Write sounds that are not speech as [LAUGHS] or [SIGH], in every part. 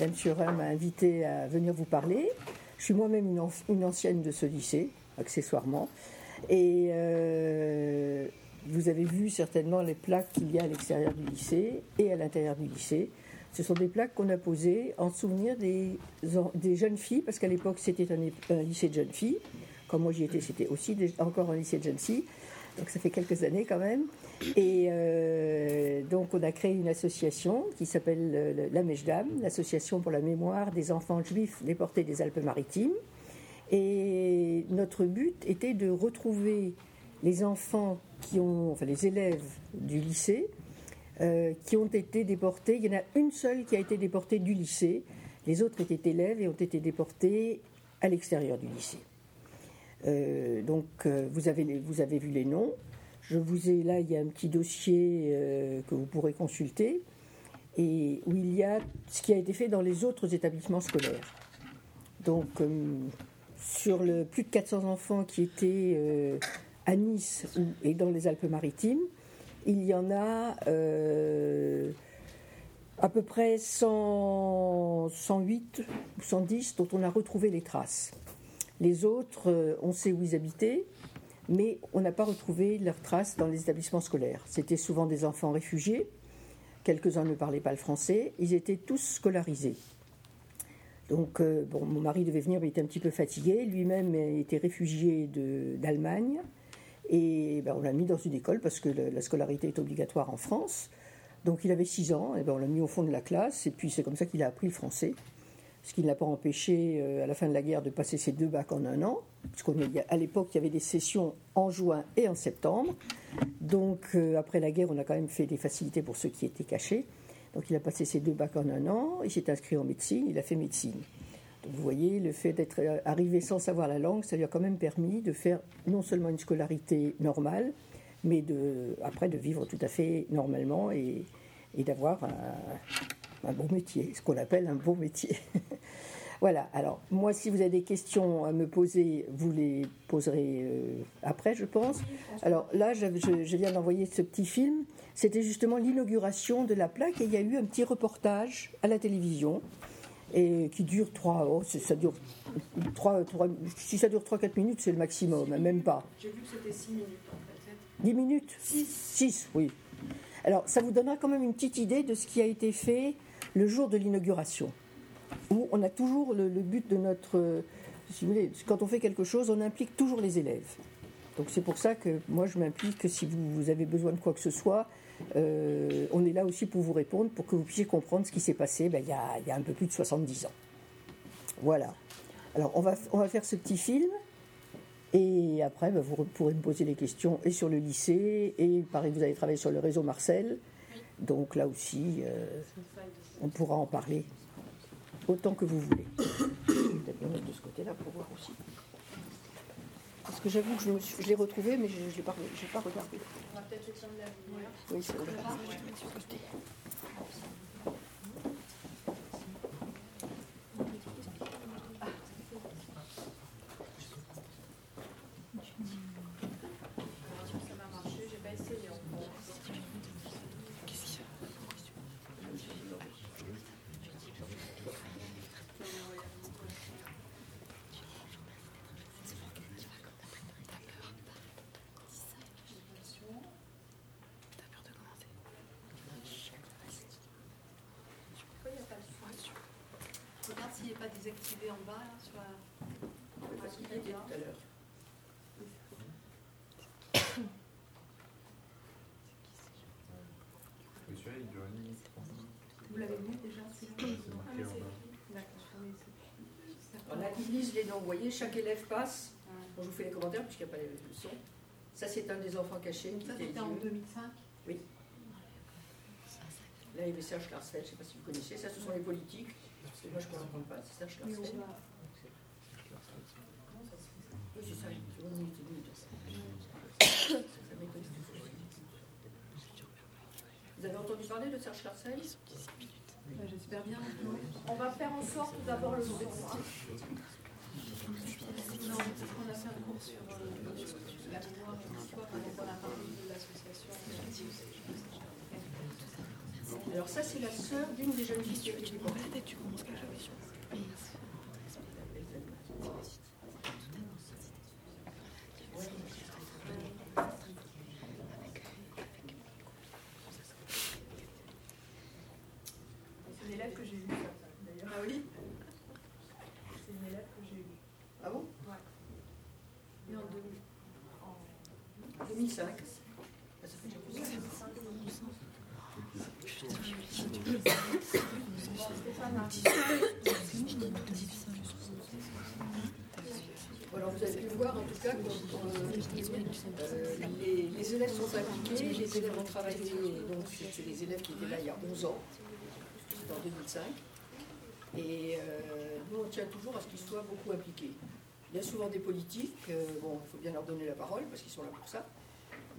Madame Surin m'a invité à venir vous parler. Je suis moi-même une, ancienne de ce lycée, accessoirement. Et euh, vous avez vu certainement les plaques qu'il y a à l'extérieur du lycée et à l'intérieur du lycée. Ce sont des plaques qu'on a posées en souvenir des, des jeunes filles, parce qu'à l'époque c'était un, lycée de jeunes filles. Comme moi j'y étais, c'était aussi encore un lycée de jeunes filles. Donc ça fait quelques années quand même. Et euh, donc on a créé une association qui s'appelle euh, la Mejdam, l'association pour la mémoire des enfants juifs déportés des Alpes-Maritimes. Et notre but était de retrouver les enfants qui ont, enfin les élèves du lycée euh, qui ont été déportés. Il y en a une seule qui a été déportée du lycée. Les autres étaient élèves et ont été déportés à l'extérieur du lycée. Euh, donc euh, vous, avez vous avez vu les noms. Je vous ai là, il y a un petit dossier euh, que vous pourrez consulter et où il y a ce qui a été fait dans les autres établissements scolaires. Donc sur le plus de 400 enfants qui étaient à Nice et dans les Alpes-Maritimes, il y en a à peu près 100, 108 ou 110 dont on a retrouvé les traces. Les autres, euh, on sait où ils habitaient, mais on n'a pas retrouvé leurs traces dans les établissements scolaires. C'était souvent des enfants réfugiés, quelques-uns ne parlaient pas le français, ils étaient tous scolarisés. Donc, euh, bon, mon mari devait venir, mais il était un petit peu fatigué. Lui-même était réfugié d'Allemagne. Et ben, on l'a mis dans une école parce que la scolarité est obligatoire en France. Donc, il avait 6 ans, et ben, on l'a mis au fond de la classe. Et puis, c'est comme ça qu'il a appris le français ce qui ne l'a pas empêché euh, à la fin de la guerre de passer ses deux bacs en un an, puisqu'à l'époque il y avait des sessions en juin et en septembre. Donc euh, après la guerre, on a quand même fait des facilités pour ceux qui étaient cachés. Donc il a passé ses deux bacs en un an, il s'est inscrit en médecine, il a fait médecine. Donc vous voyez, le fait d'être euh, arrivé sans savoir la langue, ça lui a quand même permis de faire non seulement une scolarité normale, mais après de vivre tout à fait normalement et, et d'avoir un, un bon métier, ce qu'on appelle un bon métier. [LAUGHS] voilà, alors moi si vous avez des questions à me poser, vous les poserez euh, après, je pense. Alors là, je, viens d'envoyer ce petit film. C'était justement l'inauguration de la plaque et il y a eu un petit reportage à la télévision et qui dure 3 oh, ça dure 3, 3, si ça dure 3-4 minutes, c'est le maximum, même pas. J'ai vu que c'était 6 minutes en fait. 10 minutes? 6 6, oui. Alors ça vous donnera quand même une petite idée de ce qui a été fait le jour de l'inauguration, où on a toujours le, but de notre... Si vous voulez, quand on fait quelque chose, on implique toujours les élèves. Donc c'est pour ça que moi je m'implique que si vous, avez besoin de quoi que ce soit, euh, on est là aussi pour vous répondre, pour que vous puissiez comprendre ce qui s'est passé ben, il, y a, il, y a, un peu plus de 70 ans. Voilà. Alors on va, on va faire ce petit film. Et après, ben, vous pourrez me poser des questions et sur le lycée, et pareil, vous avez travaillé sur le réseau Marcel. Donc là aussi, euh, on pourra en parler autant que vous voulez. Peut-être me mettre de ce côté-là pour voir aussi. Parce que j'avoue que je, l'ai retrouvé, mais je n'ai pas, pas regardé. On va peut-être le de la lumière. Oui, c'est vrai. Je vais mettre sur côté. désactivé en bas, là, sur la. tout à l'heure. Vous l'avez déjà On a lise les noms, vous voyez, chaque élève passe. Bon, je vous fais les commentaires puisqu'il n'y a pas de son. Ça, c'est un des enfants cachés. Ça, c'était en 2005 Oui. Là, il y avait Serge Larsfeld, je ne sais pas si vous connaissez. Ça, ce sont les politiques moi, je ne comprends pas, c'est Serge Larsfeld. Oui, c'est ça, De Serge J'espère bien. On va faire en sorte d'avoir le son. Non, on a fait un cours sur euh, la mémoire et l'histoire, on a parlé de l'association. Alors ça, c'est la sœur d'une des jeunes filles élève que j'ai lu, d'ailleurs. Ah oui C'est une élève que j'ai lu. Ah bon Mais en 2000. En 2005. Ah, ça fait déjà plusieurs années. Alors vous avez pu voir en tout cas euh, les, élèves sont impliqués, les élèves ont travaillé, donc c'est les élèves qui étaient là il y a 11 ans, en 2005. Et euh, nous on tient toujours à ce qu'ils soient beaucoup impliqués. Il y a souvent des politiques, euh, bon il faut bien leur donner la parole parce qu'ils sont là pour ça,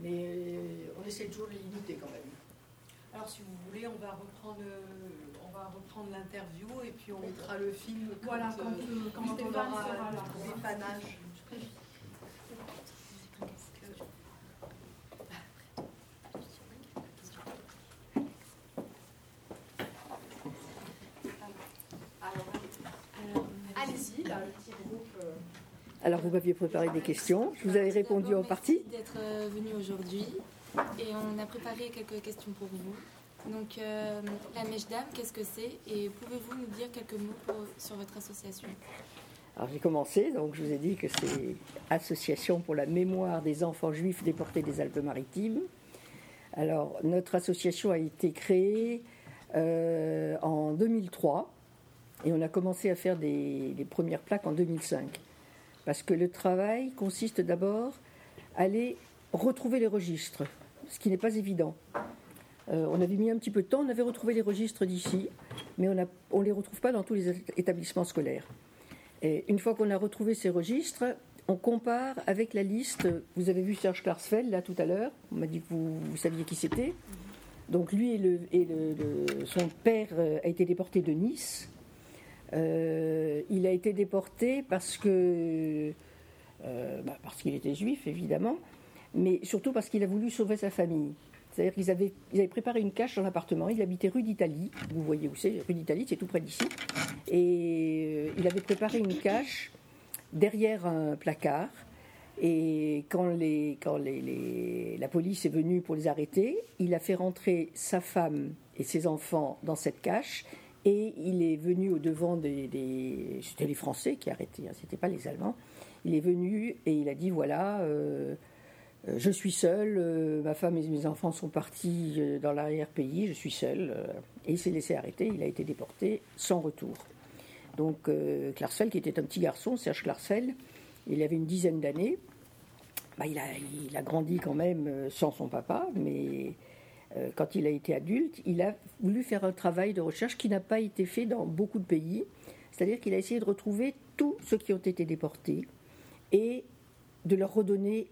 mais on essaie toujours de les limiter quand même. Alors, si vous voulez, on va reprendre, euh, on va reprendre l'interview et puis on mettra le film quand, Voilà, quand, euh, euh, quand quand on aura. Alors, allez-y, là, le petit groupe. euh, Alors vous m'aviez préparé des questions, je vous avais répondu en partie. Merci d'être euh, venu aujourd'hui et on a préparé quelques questions pour vous. Donc euh, la mèche d'âme, qu'est-ce que c'est? Et pouvez-vous nous dire quelques mots pour- sur votre association? Alors j'ai commencé, donc je vous ai dit que c'est Association pour la mémoire des enfants juifs déportés des Alpes-Maritimes. Alors notre association a été créée euh, en 2003 et on a commencé à faire des, des premières plaques en 2005. Parce que le travail consiste d'abord à aller retrouver les registres, ce qui n'est pas évident. Euh, on avait mis un petit peu de temps, on avait retrouvé les registres d'ici, mais on ne les retrouve pas dans tous les établissements scolaires. Et une fois qu'on a retrouvé ces registres, on compare avec la liste. Vous avez vu Serge Klarsfeld là tout à l'heure. On m'a dit que vous, saviez qui c'était. Donc lui et, son père euh, a été déporté de Nice. Euh, il a été déporté parce que euh, bah, parce qu'il était juif évidemment, mais surtout parce qu'il a voulu sauver sa famille. C'est-à-dire qu'ils avaient, préparé une cache dans l'appartement. Il habitait rue d'Italie. Vous voyez où c'est Rue d'Italie, c'est tout près d'ici. Et euh, il avait préparé une cache derrière un placard. Et quand, la police est venue pour les arrêter, il a fait rentrer sa femme et ses enfants dans cette cache. Et il est venu au devant des, c'était les Français qui arrêtaient, hein, c'était pas les Allemands. Il est venu et il a dit voilà, euh, euh, je suis seul, euh, ma femme et mes enfants sont partis dans l'arrière-pays, je suis seul. et il s'est laissé arrêter, il a été déporté sans retour. Donc euh, qui était un petit garçon, Serge Klarsfeld, il avait une dizaine d'années. Bah, il, a, il a grandi quand même sans son papa, mais quand il a été adulte, il a voulu faire un travail de recherche qui n'a pas été fait dans beaucoup de pays. C'est-à-dire qu'il a essayé de retrouver tous ceux qui ont été déportés et de leur redonner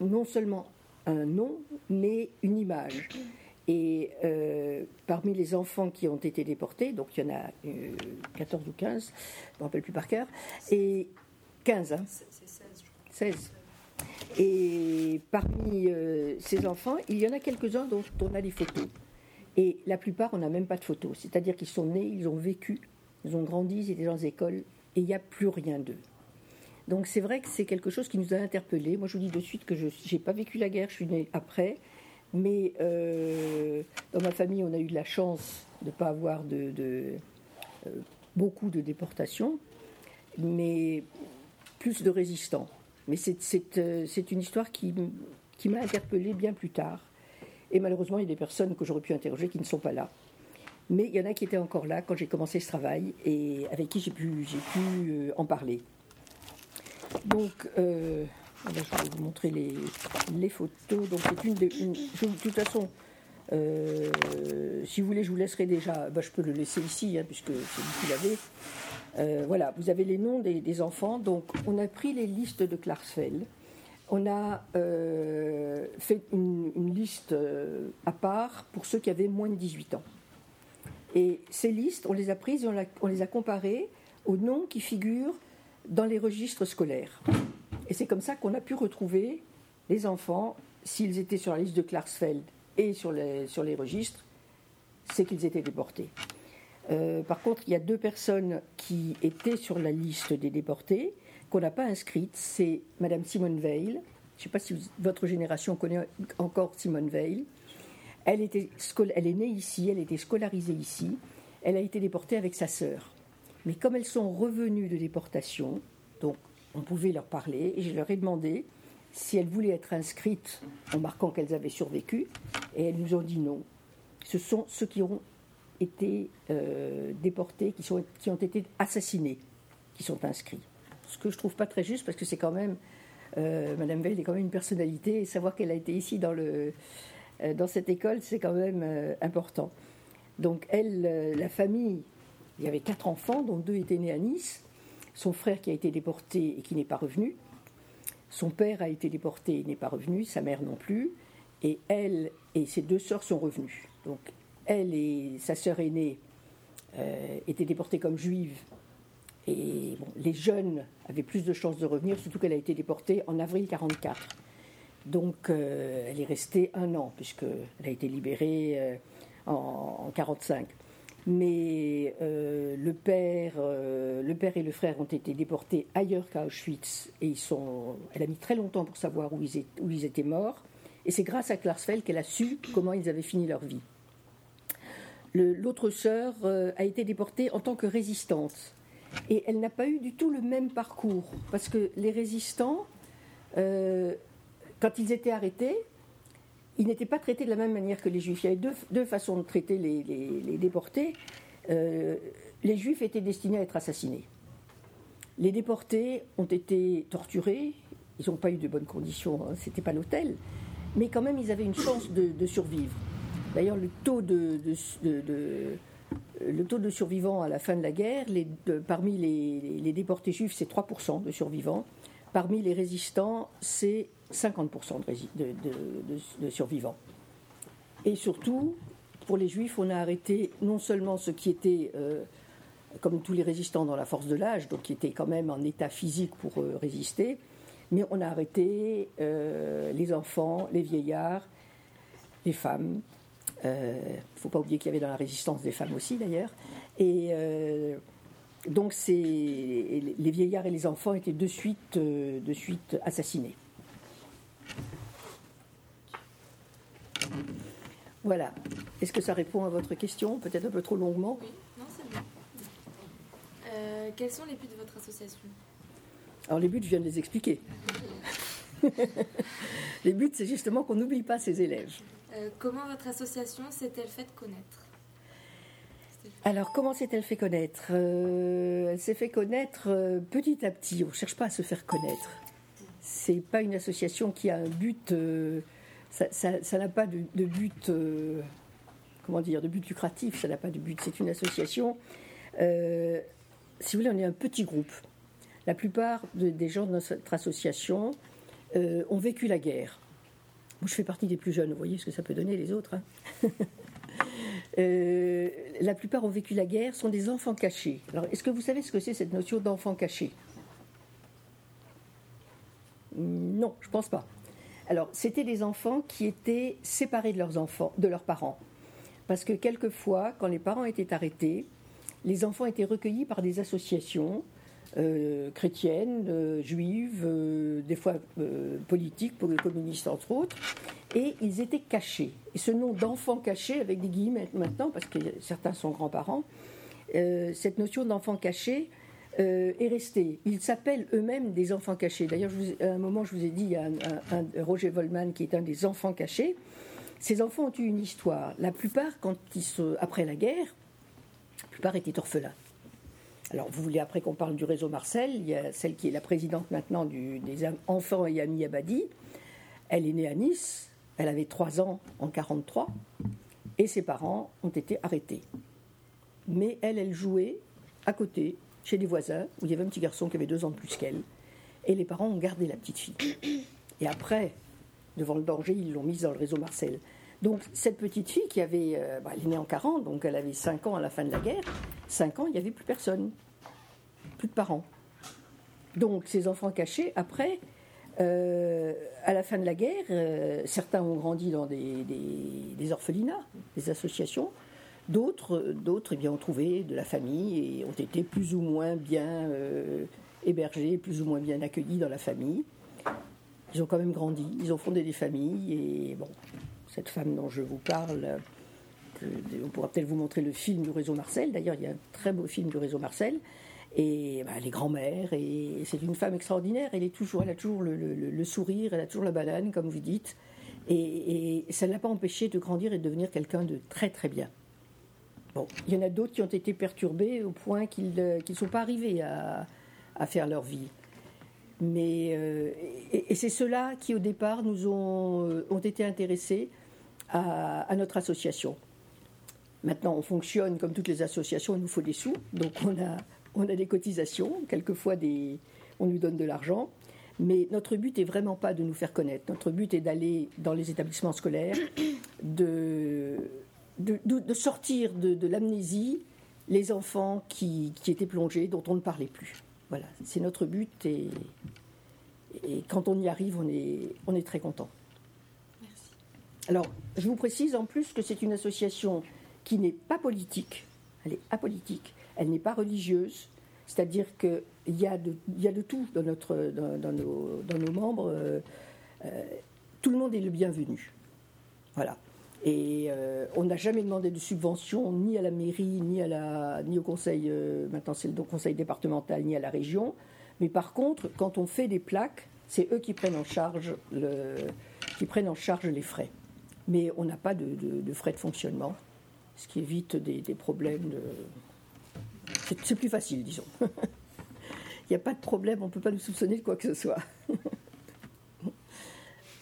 non seulement un nom, mais une image. Et euh, parmi les enfants qui ont été déportés, donc il y en a euh, 14 ou 15, je ne me rappelle plus par cœur, et 15, hein, C'est 16, je crois. 16. Et parmi euh, ces enfants, il y en a quelques-uns dont on a des photos. Et la plupart, on n'a même pas de photos. C'est-à-dire qu'ils sont nés, ils ont vécu, ils ont grandi, ils étaient dans les écoles, et il n'y a plus rien d'eux. Donc c'est vrai que c'est quelque chose qui nous a interpellés. Moi, je vous dis de suite que je n'ai pas vécu la guerre, je suis née après. Mais euh, dans ma famille, on a eu de la chance de ne pas avoir euh, beaucoup de déportations, mais plus de résistants. Mais euh, c'est une histoire qui, m'a interpellée bien plus tard. Et malheureusement, il y a des personnes que j'aurais pu interroger qui ne sont pas là. Mais il y en a qui étaient encore là quand j'ai commencé ce travail et avec qui j'ai pu, euh, en parler. Donc, euh, je vais vous montrer les, photos. Donc, c'est une, de toute façon, si vous voulez, je vous laisserai déjà. bah, je peux le laisser ici, hein, puisque c'est vous qui l'avez. Euh, voilà, vous avez les noms des, enfants. Donc, on a pris les listes de Klarsfeld. On a euh, fait une, liste euh, à part pour ceux qui avaient moins de 18 ans. Et ces listes, on les a prises et on, les a comparées aux noms qui figurent dans les registres scolaires. Et c'est comme ça qu'on a pu retrouver les enfants, s'ils étaient sur la liste de Klarsfeld et sur les registres, c'est qu'ils étaient déportés. Euh, par contre, il y a deux personnes qui étaient sur la liste des déportés qu'on n'a pas inscrites. C'est Madame Simone Veil. Je ne sais pas si votre génération connaît encore Simone Veil. Elle, était, elle est née ici, elle était scolarisée ici. elle a été déportée avec sa sœur. Mais comme elles sont revenues de déportation, donc on pouvait leur parler, et je leur ai demandé si elles voulaient être inscrites en marquant qu'elles avaient survécu, et elles nous ont dit non. Ce sont ceux qui ont été euh, déportés, qui, sont, qui ont été assassinés, qui sont inscrits. Ce que je trouve pas très juste, parce que c'est quand même, euh, Madame Veil est quand même une personnalité, et savoir qu'elle a été ici dans, le, euh, dans cette école, c'est quand même important. Donc elle, la famille, il y avait quatre enfants, dont deux étaient nés à Nice, son frère qui a été déporté et qui n'est pas revenu, son père a été déporté et n'est pas revenu, sa mère non plus, et elle et ses deux sœurs sont revenues. Donc elle et sa sœur aînée euh, étaient déportées comme juives. Et les jeunes avaient plus de chances de revenir, surtout qu'elle a été déportée en avril 1944. Donc euh, elle est restée un an, puisqu'elle a été libérée euh, en 1945. Mais le, père, et le frère ont été déportés ailleurs qu'à Auschwitz. Et ils sont, elle a mis très longtemps pour savoir où ils étaient morts. Et c'est grâce à Klarsfeld qu'elle a su comment ils avaient fini leur vie. L'autre sœur euh, a été déportée en tant que résistante. Et elle n'a pas eu du tout le même parcours. Parce que les résistants, euh, quand ils étaient arrêtés, ils n'étaient pas traités de la même manière que les juifs. Il y avait deux, façons de traiter les, déportés. Euh, les juifs étaient destinés à être assassinés. Les déportés ont été torturés. Ils n'ont pas eu de bonnes conditions. Hein, Ce n'était pas l'hôtel. Mais quand même, ils avaient une chance de survivre. D'ailleurs, le taux de, survivants à la fin de la guerre, parmi les, déportés juifs, c'est 3% de survivants. Parmi les résistants, c'est 50% de, survivants. Et surtout, pour les juifs, on a arrêté non seulement ceux qui étaient, euh, comme tous les résistants dans la force de l'âge, donc qui étaient quand même en état physique pour euh, résister, mais on a arrêté euh, les enfants, les vieillards, les femmes, il euh, ne faut pas oublier qu'il y avait dans la résistance des femmes aussi d'ailleurs. Et euh, donc les vieillards et les enfants étaient de suite, euh, de suite assassinés. Voilà. Est-ce que ça répond à votre question Peut-être un peu trop longuement? Oui, non, c'est bien. quels sont les buts de votre association? Alors les buts, je viens de les expliquer. [LAUGHS] [LAUGHS] les buts, c'est justement qu'on n'oublie pas ses élèves. Euh, comment votre association s'est-elle faite connaître? Alors, comment s'est-elle fait connaître? Euh, Elle s'est fait connaître euh, petit à petit. On ne cherche pas à se faire connaître. C'est pas une association qui a un but. ça n'a pas de, but. comment dire De but lucratif. Ça n'a pas de but. C'est une association. si vous voulez, on est un petit groupe. La plupart des gens de notre association ont vécu la guerre. Je fais partie des plus jeunes, vous voyez ce que ça peut donner les autres. Hein. [LAUGHS] Euh, la plupart ont vécu la guerre, sont des enfants cachés. Alors, est-ce que vous savez ce que c'est cette notion d'enfant caché? Non, je ne pense pas. Alors, c'était des enfants qui étaient séparés de leurs enfants, de leurs parents. Parce que quelquefois, quand les parents étaient arrêtés, les enfants étaient recueillis par des associations euh, chrétiennes, euh, juives, euh, des fois politiques, pour les communistes entre autres, et ils étaient cachés. Et ce nom d'enfant caché, avec des guillemets maintenant, parce que certains sont grands-parents, cette notion d'enfant caché est restée. Ils s'appellent eux-mêmes des enfants cachés. D'ailleurs, à un moment, je vous ai dit, il y a un, Roger Volman qui est un des enfants cachés. Ces enfants ont eu une histoire. La plupart, quand ils après la guerre, la plupart étaient orphelins. Alors, vous voulez après qu'on parle du réseau Marcel, il y a celle qui est la présidente maintenant des enfants et amis Abadi. Elle est née à Nice, elle avait 3 ans en 43, et ses parents ont été arrêtés. Mais elle, elle jouait à côté, chez des voisins, où il y avait un petit garçon qui avait 2 ans de plus qu'elle, et les parents ont gardé la petite fille. Et après, devant le danger, ils l'ont mise dans le réseau Marcel. Donc cette petite fille qui avait, euh, bah, elle est née en 40, donc elle avait 5 ans à la fin de la guerre, 5 ans, il n'y avait plus personne, plus de parents. Donc ces enfants cachés, après, euh, à la fin de la guerre, euh, certains ont grandi dans des, orphelinats, des associations, d'autres, d'autres eh bien, ont trouvé de la famille et ont été plus ou moins bien hébergés, plus ou moins bien accueillis dans la famille. Ils ont quand même grandi, ils ont fondé des familles et bon, cette femme dont je vous parle on pourra peut-être vous montrer le film du réseau Marcel. D'ailleurs, il y a un très beau film du réseau Marcel. Et bah, elle est grand-mère, et c'est une femme extraordinaire. Elle, est toujours, elle a toujours le, sourire, elle a toujours la banane, comme vous dites. Et, ça ne l'a pas empêché de grandir et de devenir quelqu'un de très très bien. Bon, il y en a d'autres qui ont été perturbés au point qu'ils ne sont pas arrivés à, faire leur vie. Mais, euh, et, c'est ceux-là qui, au départ, nous ont, euh, été intéressés à, notre association. Maintenant, on fonctionne comme toutes les associations, il nous faut des sous. Donc, on a, on a des cotisations, quelquefois on nous donne de l'argent. Mais notre but est vraiment pas de nous faire connaître. Notre but est d'aller dans les établissements scolaires, de, sortir de, l'amnésie les enfants qui, étaient plongés, dont on ne parlait plus. Voilà, c'est notre but et, et, quand on y arrive, on est, on est très content. Merci. Alors, je vous précise en plus que c'est une association qui n'est pas politique, elle est apolitique elle n'est pas religieuse, c'est-à-dire qu'il y, a de, y a de tout dans, notre, dans, nos, dans nos, membres. Euh, euh, tout le monde est le bienvenu. Voilà. Et euh, on n'a jamais demandé de subvention ni à la mairie, ni, à la, ni au conseil, maintenant c'est le conseil départemental, ni à la région. Mais par contre, quand on fait des plaques, c'est eux qui prennent en charge, les frais. Mais on n'a pas de, de, frais de fonctionnement, ce qui évite des, des problèmes de, c'est plus facile, disons. [LAUGHS] Il n'y a pas de problème, on ne peut pas nous soupçonner de quoi que ce soit. [LAUGHS]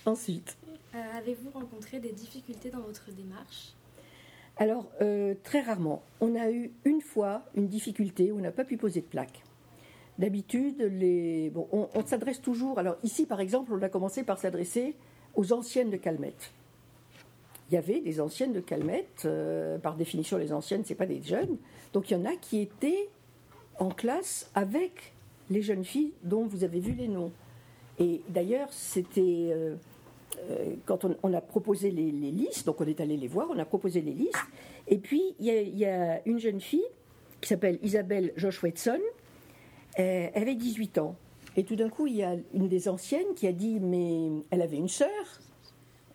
Ensuite. Euh, avez-vous rencontré des difficultés dans votre démarche? Alors, euh, très rarement. On a eu une fois une difficulté où on n'a pas pu poser de plaque. D'habitude, les... bon, on, s'adresse toujours. Alors, ici, par exemple, on a commencé par s'adresser aux anciennes de Calmette. Il y avait des anciennes de Calmette. Euh, par définition, les anciennes, ce n'est pas des jeunes. Donc il y en a qui étaient en classe avec les jeunes filles dont vous avez vu les noms. Et d'ailleurs, c'était quand on, a proposé les, listes, donc on est allé les voir, on a proposé les listes. Et puis il y, a une jeune fille qui s'appelle Isabelle Josh Watson. Euh, elle avait 18 ans. Et tout d'un coup, il y a une des anciennes qui a dit Mais elle avait une sœur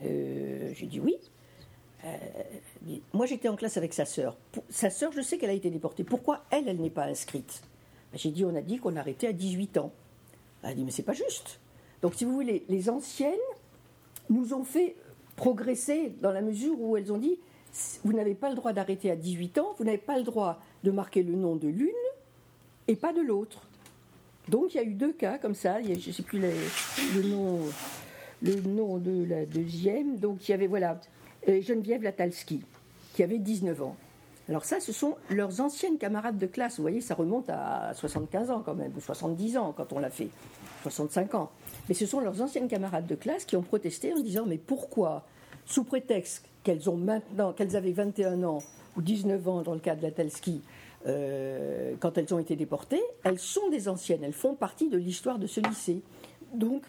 J'ai dit oui. Euh, moi, j'étais en classe avec sa sœur. Sa sœur, je sais qu'elle a été déportée. Pourquoi elle, elle n'est pas inscrite? Ben, J'ai dit, on a dit qu'on arrêtait à 18 ans. Elle a dit, mais c'est pas juste. Donc, si vous voulez, les anciennes nous ont fait progresser dans la mesure où elles ont dit, vous n'avez pas le droit d'arrêter à 18 ans, vous n'avez pas le droit de marquer le nom de l'une et pas de l'autre. Donc, il y a eu deux cas comme ça. je ne sais plus le nom, le nom de la deuxième. Donc, il y avait voilà Geneviève Latalski, qui avait 19 ans. Alors ça, ce sont leurs anciennes camarades de classe. Vous voyez, ça remonte à 75 ans quand même, ou 70 ans quand on l'a fait, 65 ans. Mais ce sont leurs anciennes camarades de classe qui ont protesté en disant mais pourquoi, sous prétexte qu'elles ont maintenant, qu'elles avaient 21 ans ou 19 ans dans le cas de Latalski, euh, quand elles ont été déportées, elles sont des anciennes, elles font partie de l'histoire de ce lycée. Donc,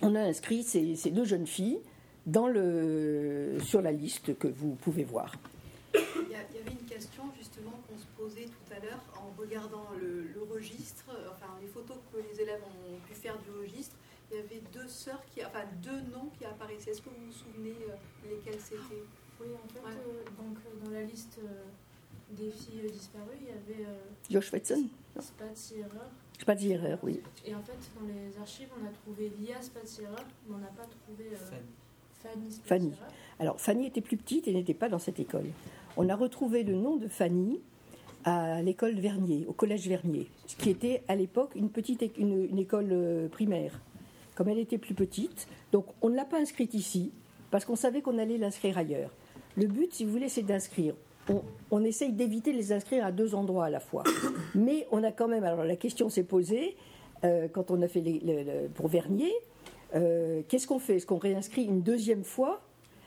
on a inscrit ces deux jeunes filles dans le, sur la liste que vous pouvez voir. Il y, avait une question justement qu'on se posait tout à l'heure en regardant le, registre, enfin les photos que les élèves ont pu faire du registre. Il y avait deux sœurs, qui, enfin deux noms qui apparaissaient. Est-ce que vous vous souvenez euh, lesquels c'était? Oui, en fait, euh, donc euh, dans la liste des filles disparues, il y avait Josh Watson. Spatzierer. oui. Et en fait, dans les archives, on a trouvé Lia Spatzierer, mais on n'a pas trouvé. Fanny. Alors Fanny était plus petite et n'était pas dans cette école. On a retrouvé le nom de Fanny à l'école Vernier, au collège Vernier, ce qui était à l'époque une petite une, école euh, primaire. Comme elle était plus petite, donc on ne l'a pas inscrite ici parce qu'on savait qu'on allait l'inscrire ailleurs. Le but, si vous voulez, c'est d'inscrire. On, essaye d'éviter de les inscrire à deux endroits à la fois. [COUGHS] Mais on a quand même. Alors la question s'est posée euh, quand on a fait les, pour Vernier euh, qu'est-ce qu'on fait? Est-ce qu'on réinscrit une deuxième fois?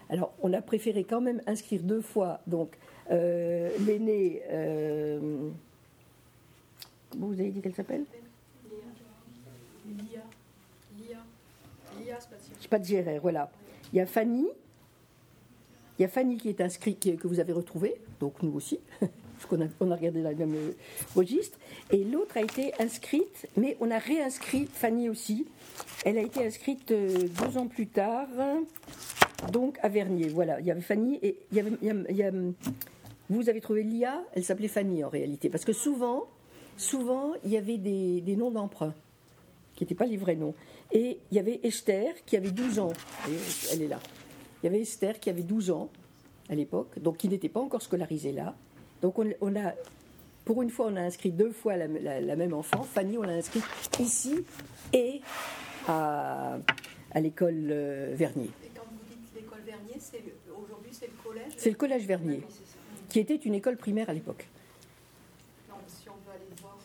Alors, on a préféré quand même inscrire deux fois. Donc, euh, l'aînée. Euh, comment vous avez dit qu'elle s'appelle? Lia. Lia Spaziere, voilà. Il y a Fanny. Il y a Fanny qui est inscrite, que vous avez retrouvée, donc nous aussi, [LAUGHS] parce qu'on a, on a regardé dans le même registre. Et l'autre a été inscrite, mais on a réinscrit Fanny aussi, elle a été inscrite euh, deux ans plus tard. Donc à Vernier, voilà, il y avait Fanny et il y avait, vous avez trouvé Lia, elle s'appelait Fanny en réalité, parce que souvent, souvent il y avait des, des noms d'emprunt qui n'étaient pas les vrais noms. Et il y avait Esther qui avait 12 ans, voyez, elle est là. Il y avait Esther qui avait 12 ans à l'époque, donc qui n'était pas encore scolarisée là. Donc on, on a, pour une fois, on a inscrit deux fois la, la- la même enfant. Fanny, on l'a inscrite ici et à, à l'école euh, Vernier. Et quand vous dites l'école Vernier, aujourd'hui c'est le collège? C'est le collège Vernier, ça. qui était une école primaire à l'époque. Non, si on veut aller voir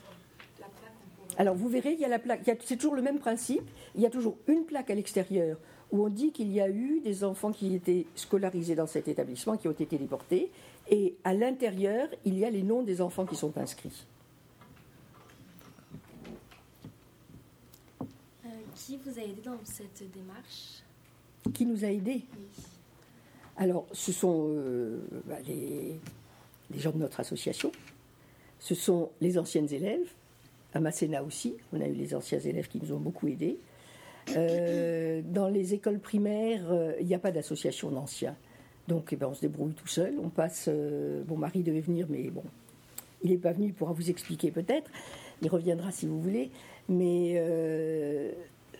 la plaque, on pourrait. Alors vous verrez, il y a la plaque. il y a- C'est toujours le même principe. Il y a toujours une plaque à l'extérieur où on dit qu'il y a eu des enfants qui étaient scolarisés dans cet établissement, qui ont été déportés. Et à l'intérieur, il y a les noms des enfants qui sont inscrits. Euh, qui vous a aidé dans cette démarche? Qui nous a aidés? Oui. Alors, ce sont euh, bah, les, les gens de notre association. Ce sont les anciennes élèves. À Masséna aussi, on a eu les anciens élèves qui nous ont beaucoup aidés. Euh, dans les écoles primaires, euh, il n'y a pas d'association d'anciens. Donc, eh ben, on se débrouille tout seul. On passe. euh, mon mari devait venir, mais bon, il n'est pas venu. Il pourra vous expliquer peut-être. Il reviendra si vous voulez. Mais euh,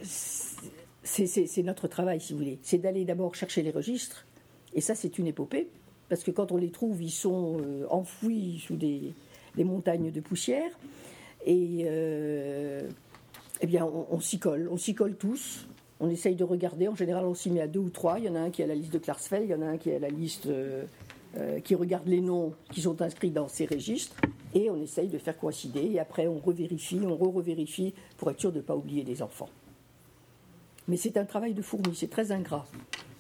c'est notre travail, si vous voulez. C'est d'aller d'abord chercher les registres. Et ça, c'est une épopée. Parce que quand on les trouve, ils sont enfouis sous des montagnes de poussière. Et euh, eh bien, on, s'y colle. On s'y colle tous. On essaye de regarder. En général, on s'y met à deux ou trois. Il y en a un qui à la liste de Klarsfeld, il y en a un qui à la liste euh, euh, qui regarde les noms qui sont inscrits dans ces registres. Et on essaye de faire coïncider. Et après, on revérifie, on re-revérifie pour être sûr de ne pas oublier les enfants. Mais c'est un travail de fourmi, c'est très ingrat.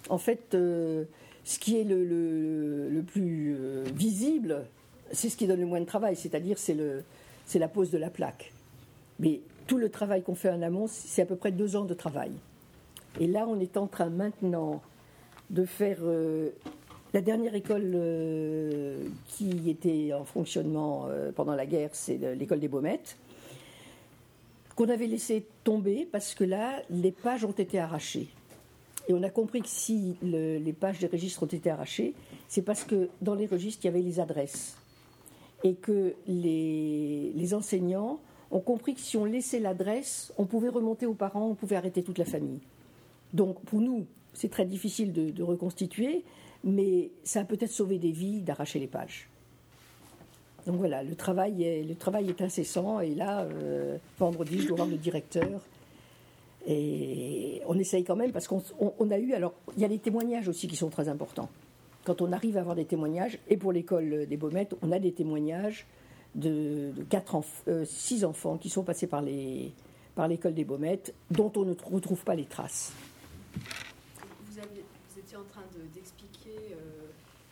En fait, ce qui est le, le- plus visible, c'est ce qui donne le moins de travail, c'est-à-dire c'est le- c'est la pose de la plaque. Mais tout le travail qu'on fait en amont, c'est à peu près deux ans de travail. Et là, on est en train maintenant de faire euh, la dernière école euh, qui était en fonctionnement euh, pendant la guerre, c'est le- l'école des Baumettes, qu'on avait laissé tomber parce que là, les pages ont été arrachées. Et on a compris que si le- les pages des registres ont été arrachées, c'est parce que dans les registres, il y avait les adresses. Et que les, les enseignants ont compris que si on laissait l'adresse, on pouvait remonter aux parents, on pouvait arrêter toute la famille. Donc pour nous, c'est très difficile de, reconstituer, mais ça a peut-être sauvé des vies d'arracher les pages. Donc voilà, le travail est, le travail est incessant, et là, euh, vendredi, je dois voir le directeur. Et on essaye quand même parce qu'on on- on a eu. Alors, il y a les témoignages aussi qui sont très importants. Quand on arrive à avoir des témoignages, et pour l'école des Baumettes, on a des témoignages de, de quatre enf- euh, six enfants qui sont passés par l'école des Baumettes, dont on ne tr- retrouve pas les traces. Vous, aviez- vous étiez en train de- d'expliquer euh,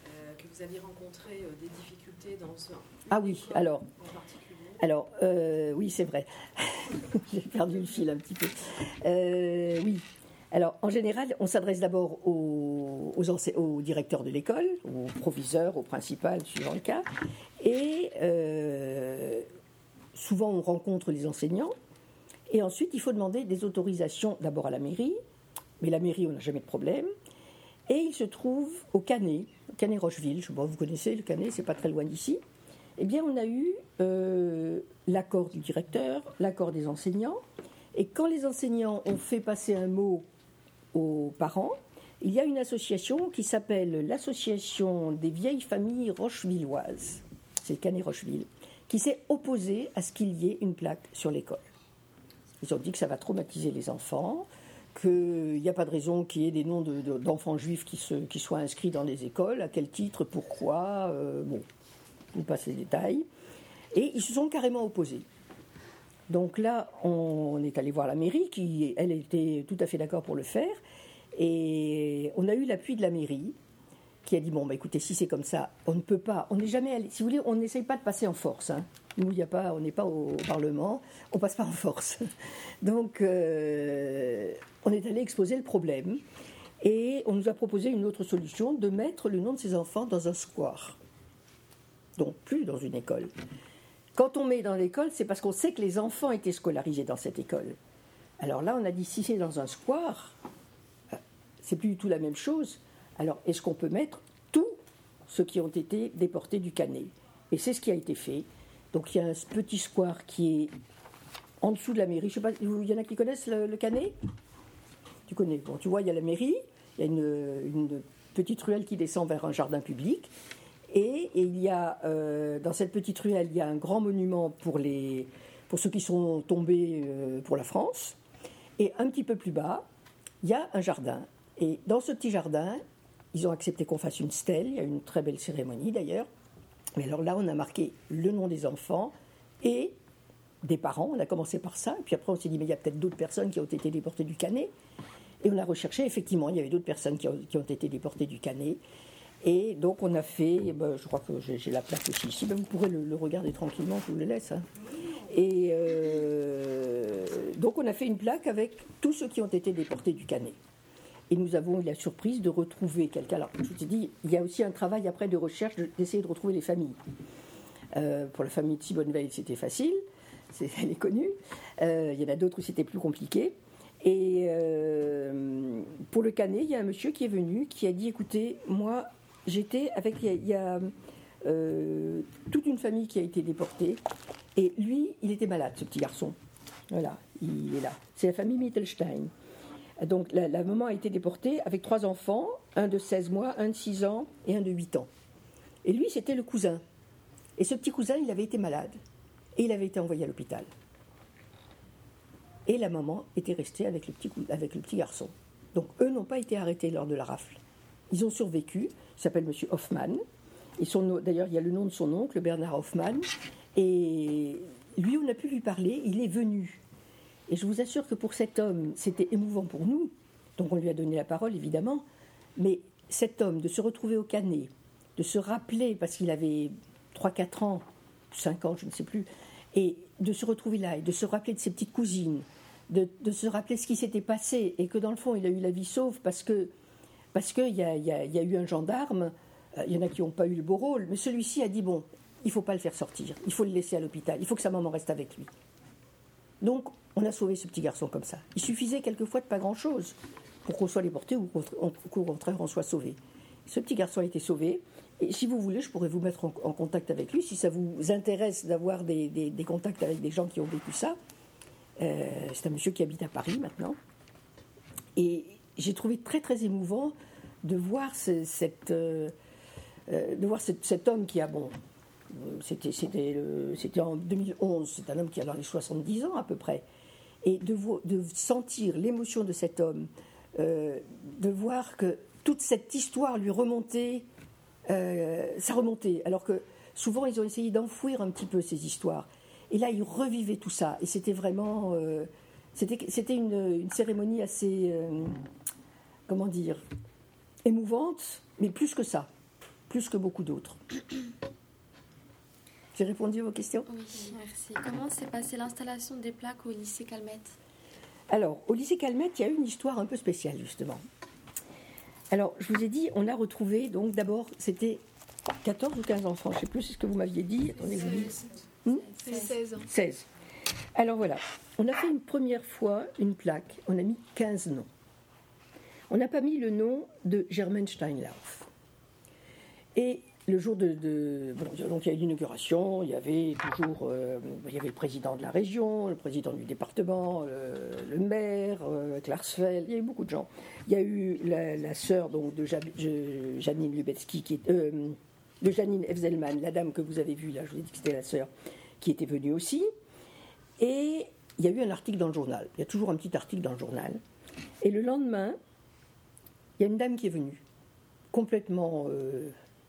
euh, que vous aviez rencontré des difficultés dans ce. Ah oui, alors. En particulier. Alors, euh, oui, c'est vrai. [LAUGHS] J'ai perdu le fil un petit peu. Oui. Alors, en général, on s'adresse d'abord aux, aux, aux directeurs de l'école, au proviseur, au principal, suivant le cas. Et euh, souvent, on rencontre les enseignants. Et ensuite, il faut demander des autorisations d'abord à la mairie. Mais la mairie, on n'a jamais de problème. Et il se trouve au Canet, Canet Rocheville. Je pas, vous connaissez le Canet, c'est pas très loin d'ici. Eh bien, on a eu euh, l'accord du directeur, l'accord des enseignants. Et quand les enseignants ont fait passer un mot aux parents, il y a une association qui s'appelle l'Association des vieilles familles rochevilloises, c'est le Canet Rocheville, qui s'est opposée à ce qu'il y ait une plaque sur l'école. Ils ont dit que ça va traumatiser les enfants, qu'il n'y a pas de raison qu'il y ait des noms de- de- d'enfants juifs qui, soient inscrits dans les écoles, à quel titre, pourquoi, euh, bon, vous passe les détails. Et ils se sont carrément opposés. Donc là, on est allé voir la mairie, qui, elle, était tout à fait d'accord pour le faire. Et on a eu l'appui de la mairie, qui a dit bon, bah, écoutez, si c'est comme ça, on ne peut pas, on n'est jamais allé, si vous voulez, on n'essaye pas de passer en force. hein. Nous, y a pas, on n'est pas au Parlement, on passe pas en force. [LAUGHS] Donc, euh, on est allé exposer le problème. Et on nous a proposé une autre solution, de mettre le nom de ces enfants dans un square. Donc, plus dans une école. Quand on met dans l'école, c'est parce qu'on sait que les enfants étaient scolarisés dans cette école. Alors là, on a dit si c'est dans un square, euh, c'est plus du tout la même chose. Alors, est-ce qu'on peut mettre tous ceux qui ont été déportés du Canet Et c'est ce qui a été fait. Donc, il y a un petit square qui est en dessous de la mairie. Je sais pas, il y en a qui connaissent le, Canet Tu connais. Bon, tu vois, il y a la mairie, il y a une, petite ruelle qui descend vers un jardin public. Et, il y a, euh, dans cette petite ruelle, il y a un grand monument pour, les, pour ceux qui sont tombés euh, pour la France. Et un petit peu plus bas, il y a un jardin. Et dans ce petit jardin, ils ont accepté qu'on fasse une stèle. Il y a une très belle cérémonie d'ailleurs. Mais alors là, on a marqué le nom des enfants et des parents. On a commencé par ça. Puis après, on s'est dit, mais il y a peut-être d'autres personnes qui ont été déportées du Canet. Et on a recherché, effectivement, il y avait d'autres personnes qui ont, été déportées du Canet. Et donc, on a fait, eh ben, je crois que j'ai la plaque aussi ici, vous pourrez le, regarder tranquillement, je vous le laisse. Hein. Et euh, donc, on a fait une plaque avec tous ceux qui ont été déportés du Canet. Et nous avons eu la surprise de retrouver quelqu'un. Alors, je vous ai dit, il y a aussi un travail après de recherche d'essayer de retrouver les familles. Euh, pour la famille de Sibonneveil, c'était facile, [LAUGHS] elle est connue. Euh, il y en a d'autres où c'était plus compliqué. Et pour le Canet, il y a un monsieur qui est venu qui a dit écoutez, moi, j'étais avec. Il y a, toute une famille qui a été déportée. Et lui, il était malade, ce petit garçon. Voilà, il est là. C'est la famille Mittelstein. Donc la, maman a été déportée avec trois enfants, un de 16 mois, un de 6 ans et un de 8 ans. Et lui, c'était le cousin. Et ce petit cousin, il avait été malade. Et il avait été envoyé à l'hôpital. Et la maman était restée avec le petit, avec le petit garçon. Donc eux n'ont pas été arrêtés lors de la rafle. Ils ont survécu. Il s'appelle M. Hoffman. D'ailleurs, il y a le nom de son oncle, Bernard Hoffman. Et lui, on a pu lui parler. Il est venu et je vous assure que pour cet homme, c'était émouvant pour nous, donc on lui a donné la parole évidemment, mais cet homme, de se retrouver au Canet, de se rappeler, parce qu'il avait 3-4 ans, 5 ans, je ne sais plus, et de se retrouver là, et de se rappeler de ses petites cousines, de, se rappeler ce qui s'était passé, et que dans le fond, il a eu la vie sauve parce que parce qu'il y, a eu un gendarme, euh, il y en a qui n'ont pas eu le beau rôle, mais celui-ci a dit, bon, il ne faut pas le faire sortir, il faut le laisser à l'hôpital, il faut que sa maman reste avec lui. Donc, on a sauvé ce petit garçon comme ça. Il suffisait quelquefois de pas grand-chose pour qu'on soit déporté ou qu'au contraire on soit sauvé. Ce petit garçon a été sauvé. Et si vous voulez, je pourrais vous mettre en, contact avec lui. Si ça vous intéresse d'avoir des, contacts avec des gens qui ont vécu ça, euh, c'est un monsieur qui habite à Paris maintenant. Et j'ai trouvé très très émouvant de voir euh, euh, de voir cet homme qui a bon, c'était, en 2011, c'est un homme qui a dans les 70 ans à peu près, et de, de sentir l'émotion de cet homme, euh, de voir que toute cette histoire lui remontait, ça remontait, alors que souvent ils ont essayé d'enfouir un petit peu ces histoires. Et là, il revivait tout ça, et c'était vraiment, c'était, c'était une, une, cérémonie assez, comment dire, émouvante, mais plus que ça, plus que beaucoup d'autres. [COUGHS] J'ai répondu à vos questions? Oui, merci. Comment s'est passée l'installation des plaques au lycée Calmette? Alors, au lycée Calmette, il y a eu une histoire un peu spéciale, justement. Alors, je vous ai dit, on a retrouvé, donc d'abord, c'était 14 ou 15 enfants, je ne sais plus, c'est ce que vous m'aviez dit. Attendez, vous dites. 16 ans. 16. Alors voilà, on a fait une première fois une plaque, on a mis 15 noms. On n'a pas mis le nom de Germaine Steinlauf. Et le jour de, donc il y a eu l'inauguration, il y avait toujours euh, il y avait le président de la région, le président du département, le, maire, euh, Klarsfeld, il y a eu beaucoup de gens. Il y a eu la, sœur donc de Janine Lubetsky qui euh, de Janine Efzelman, la dame que vous avez vue là, je vous ai dit que c'était la sœur, qui était venue aussi. Et il y a eu un article dans le journal. Il y a toujours un petit article dans le journal. Et le lendemain, il y a une dame qui est venue, complètement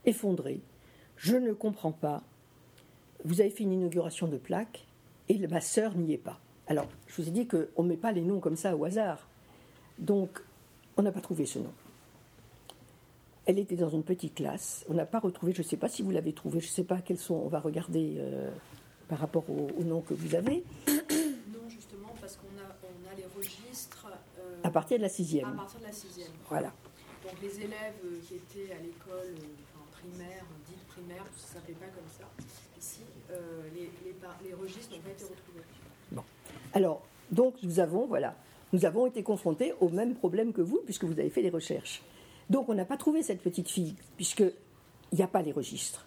effondré. Je ne comprends pas. Vous avez fait une inauguration de plaque et ma sœur n'y est pas. Alors, je vous ai dit qu'on ne met pas les noms comme ça au hasard. Donc, on n'a pas trouvé ce nom. Elle était dans une petite classe. On n'a pas retrouvé, je ne sais pas si vous l'avez trouvé, je ne sais pas quels sont, on va regarder euh, par rapport au, nom que vous avez. Non, justement, parce qu'on a, les registres. Euh, à partir de la sixième. À partir de la sixième. Voilà. Donc les élèves euh, qui étaient à l'école primaire, dite primaire, ça ne s'appelait pas comme ça. Ici, euh, les, les, registres n'ont pas été retrouvés. Bon. Alors, donc nous avons, voilà, nous avons été confrontés au même problème que vous, puisque vous avez fait des recherches. Donc on n'a pas trouvé cette petite fille, puisqu'il n'y a pas les registres.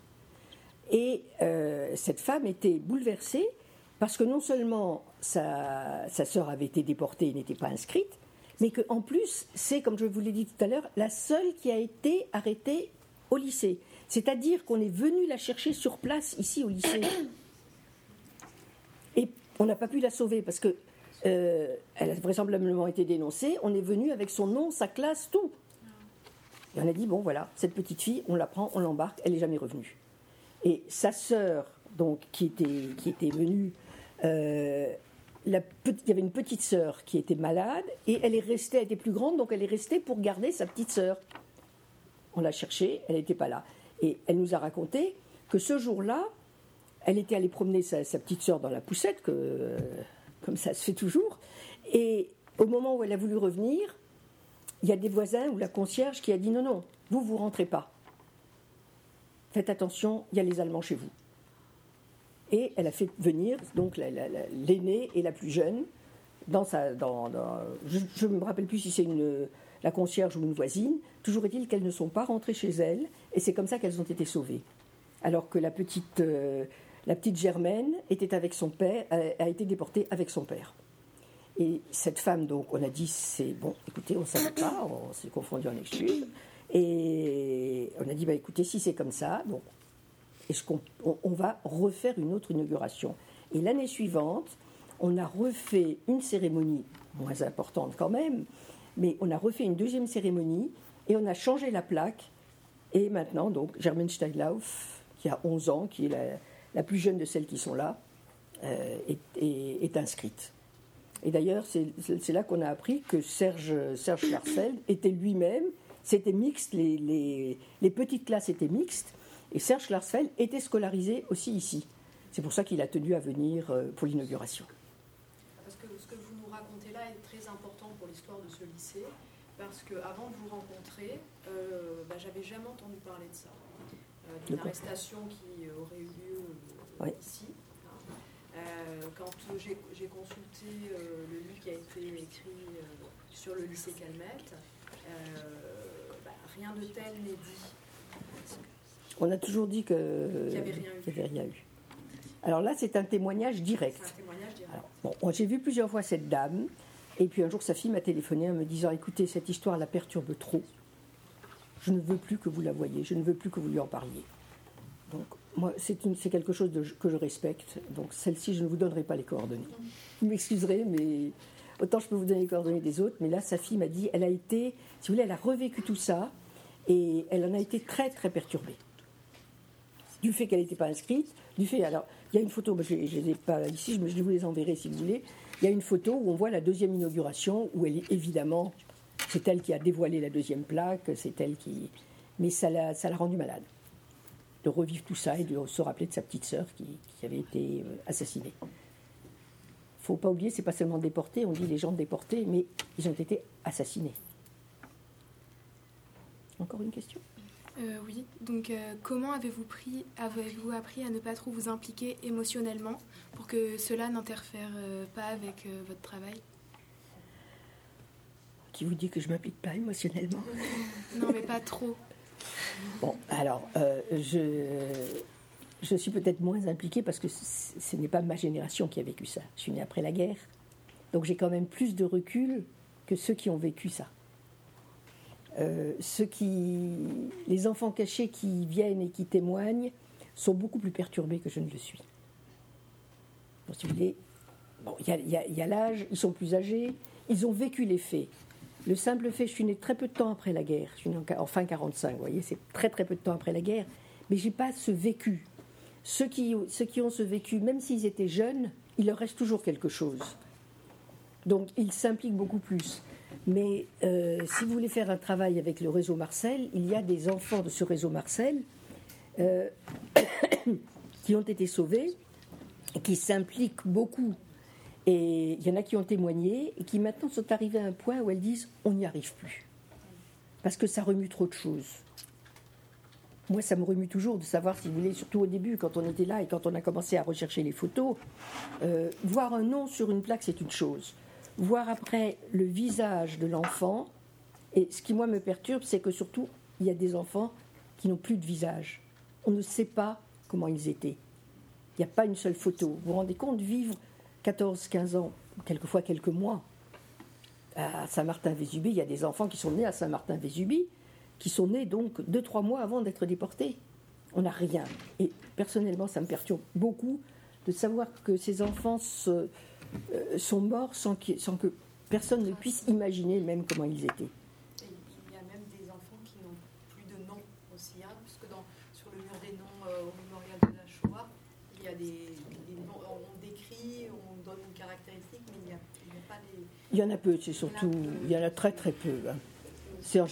Et euh, cette femme était bouleversée parce que non seulement sa, sœur avait été déportée et n'était pas inscrite, mais qu'en plus, c'est, comme je vous l'ai dit tout à l'heure, la seule qui a été arrêtée au lycée. C'est-à-dire qu'on est venu la chercher sur place, ici au lycée. Et on n'a pas pu la sauver parce que euh, elle a vraisemblablement été dénoncée. On est venu avec son nom, sa classe, tout. Et on a dit bon voilà, cette petite fille, on la prend, on l'embarque, elle n'est jamais revenue. Et sa sœur, donc qui était venue, euh, il y avait une petite sœur qui était malade et elle est restée, elle était plus grande, donc elle est restée pour garder sa petite sœur. On l'a cherchée, elle n'était pas là. Et elle nous a raconté que ce jour-là, elle était allée promener sa, petite sœur dans la poussette, comme ça se fait toujours. Et au moment où elle a voulu revenir, il y a des voisins ou la concierge qui a dit non, non, vous, vous rentrez pas. Faites attention, il y a les Allemands chez vous. Et elle a fait venir donc l'aînée et la plus jeune dans sa. Je ne me rappelle plus si c'est la concierge ou une voisine. Toujours est-il qu'elles ne sont pas rentrées chez elles, et c'est comme ça qu'elles ont été sauvées. Alors que la petite, euh, Germaine était avec son père, a, été déportée avec son père. Et cette femme, donc, on a dit, c'est bon, écoutez, on ne savait pas, on s'est confondu en excuses. Et on a dit, bah, écoutez, si c'est comme ça, bon, est-ce qu'on on va refaire une autre inauguration? Et l'année suivante, on a refait une cérémonie moins importante quand même, mais on a refait une deuxième cérémonie et on a changé la plaque. Et maintenant, donc, Germaine Steiglauf, qui a 11 ans, qui est la, plus jeune de celles qui sont là, euh, est, inscrite. Et d'ailleurs, c'est là qu'on a appris que Serge, Serge était lui-même, c'était mixte, les, les, petites classes étaient mixtes, et Serge Larsfeld était scolarisé aussi ici. C'est pour ça qu'il a tenu à venir euh, pour l'inauguration. parce qu'avant de vous rencontrer, euh, bah, j'avais jamais entendu parler de ça. Euh, d'une arrestation qui aurait eu lieu euh, ici. Quand j'ai consulté le livre qui a été écrit sur le lycée Calmette, rien de tel n'est dit. On a toujours dit qu'il n'y avait, rien eu. Alors là, c'est un témoignage direct. Un témoignage direct. bon, j'ai vu plusieurs fois cette dame et puis un jour, sa fille m'a téléphoné en me disant Écoutez, cette histoire la perturbe trop. Je ne veux plus que vous la voyiez, je ne veux plus que vous lui en parliez. Donc, moi, c'est quelque chose que je respecte. Donc, celle-ci, je ne vous donnerai pas les coordonnées. Vous m'excuserez, mais autant je peux vous donner les coordonnées des autres. Mais là, sa fille m'a dit Elle a été, si vous voulez, elle a revécu tout ça et elle en a été très, très perturbée. Du fait qu'elle n'était pas inscrite, du fait. Alors, il y a une photo, je ne les ai pas ici, je vous les enverrai si vous voulez. Il y a une photo où on voit la deuxième inauguration, où elle est évidemment, c'est elle qui a dévoilé la deuxième plaque, c'est elle qui. Mais ça l'a, ça l'a rendu malade. De revivre tout ça et de se rappeler de sa petite sœur qui, avait été euh, assassinée. faut pas oublier, c'est pas seulement déporté, on dit les gens déportés, mais ils ont été assassinés. Encore une question euh, oui, donc euh, comment avez-vous avez-vous appris à ne pas trop vous impliquer émotionnellement pour que cela n'interfère euh, pas avec votre travail? Qui vous dit que je m'implique pas émotionnellement? [LAUGHS] Non, mais pas trop. Bon, alors, je, je suis peut-être moins impliquée parce que ce n'est pas ma génération qui a vécu ça. Je suis née après la guerre. Donc j'ai quand même plus de recul que ceux qui ont vécu ça. Euh, qui, les enfants cachés qui viennent et qui témoignent sont beaucoup plus perturbés que je ne le suis. il y a, l'âge, ils sont plus âgés, ils ont vécu les faits. Le simple fait, je suis née très peu de temps après la guerre, je suis née en, fin 45, vous voyez, c'est très très peu de temps après la guerre, mais j'ai pas ce vécu. Ceux qui, ceux qui ont ce vécu, même s'ils étaient jeunes, il leur reste toujours quelque chose. Donc ils s'impliquent beaucoup plus. Mais euh, si vous voulez faire un travail avec le réseau Marcel, il y a des enfants de ce réseau Marcel euh, [COUGHS] qui ont été sauvés, qui s'impliquent beaucoup. Et il y en a qui ont témoigné et qui maintenant sont arrivés à un point où elles disent on n'y arrive plus. Parce que ça remue trop de choses. Moi, ça me remue toujours de savoir, si vous voulez, surtout au début, quand on était là et quand on a commencé à rechercher les photos, euh, voir un nom sur une plaque, c'est une chose voir après le visage de l'enfant, Et ce qui, moi, me perturbe, c'est que surtout, il y a des enfants qui n'ont plus de visage. On ne sait pas comment ils étaient. Il n'y a pas une seule photo. Vous vous rendez compte, vivre 14, 15 ans, quelquefois quelques mois, à Saint-Martin-Vésubie, il y a des enfants qui sont nés à Saint-Martin-Vésubie, qui sont nés donc 2-3 mois avant d'être déportés. On n'a rien. Et personnellement, ça me perturbe beaucoup de savoir que ces enfants euh, sont morts sans, sans que personne ne puisse imaginer même comment ils étaient. il y a même des enfants qui n'ont plus de nom aussi, hein, puisque dans, sur le mur des noms euh, au mémorial de la Shoah, il y a des, noms, on décrit, on donne une caractéristique, mais il n'y a, pas des... Il y en a peu, c'est surtout, il y en a très très peu. Hein.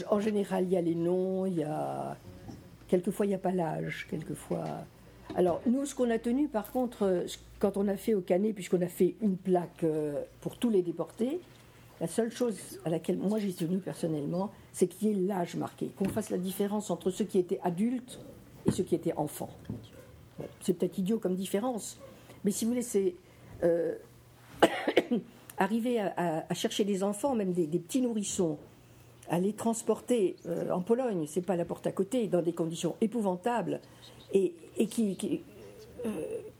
En, général, il y a les noms, il y a... Quelquefois, il n'y a pas l'âge, quelquefois... Alors, nous, ce qu'on a tenu, par contre, euh, quand on a fait au Canet, puisqu'on a fait une plaque euh, pour tous les déportés, la seule chose à laquelle moi j'ai tenu personnellement, c'est qu'il y ait l'âge marqué, qu'on fasse la différence entre ceux qui étaient adultes et ceux qui étaient enfants. c'est peut-être idiot comme différence, mais si vous c'est euh, [COUGHS] arriver à, chercher des enfants, même des, petits nourrissons, à les transporter en Pologne, c'est pas la porte à côté, dans des conditions épouvantables, et, qui, euh,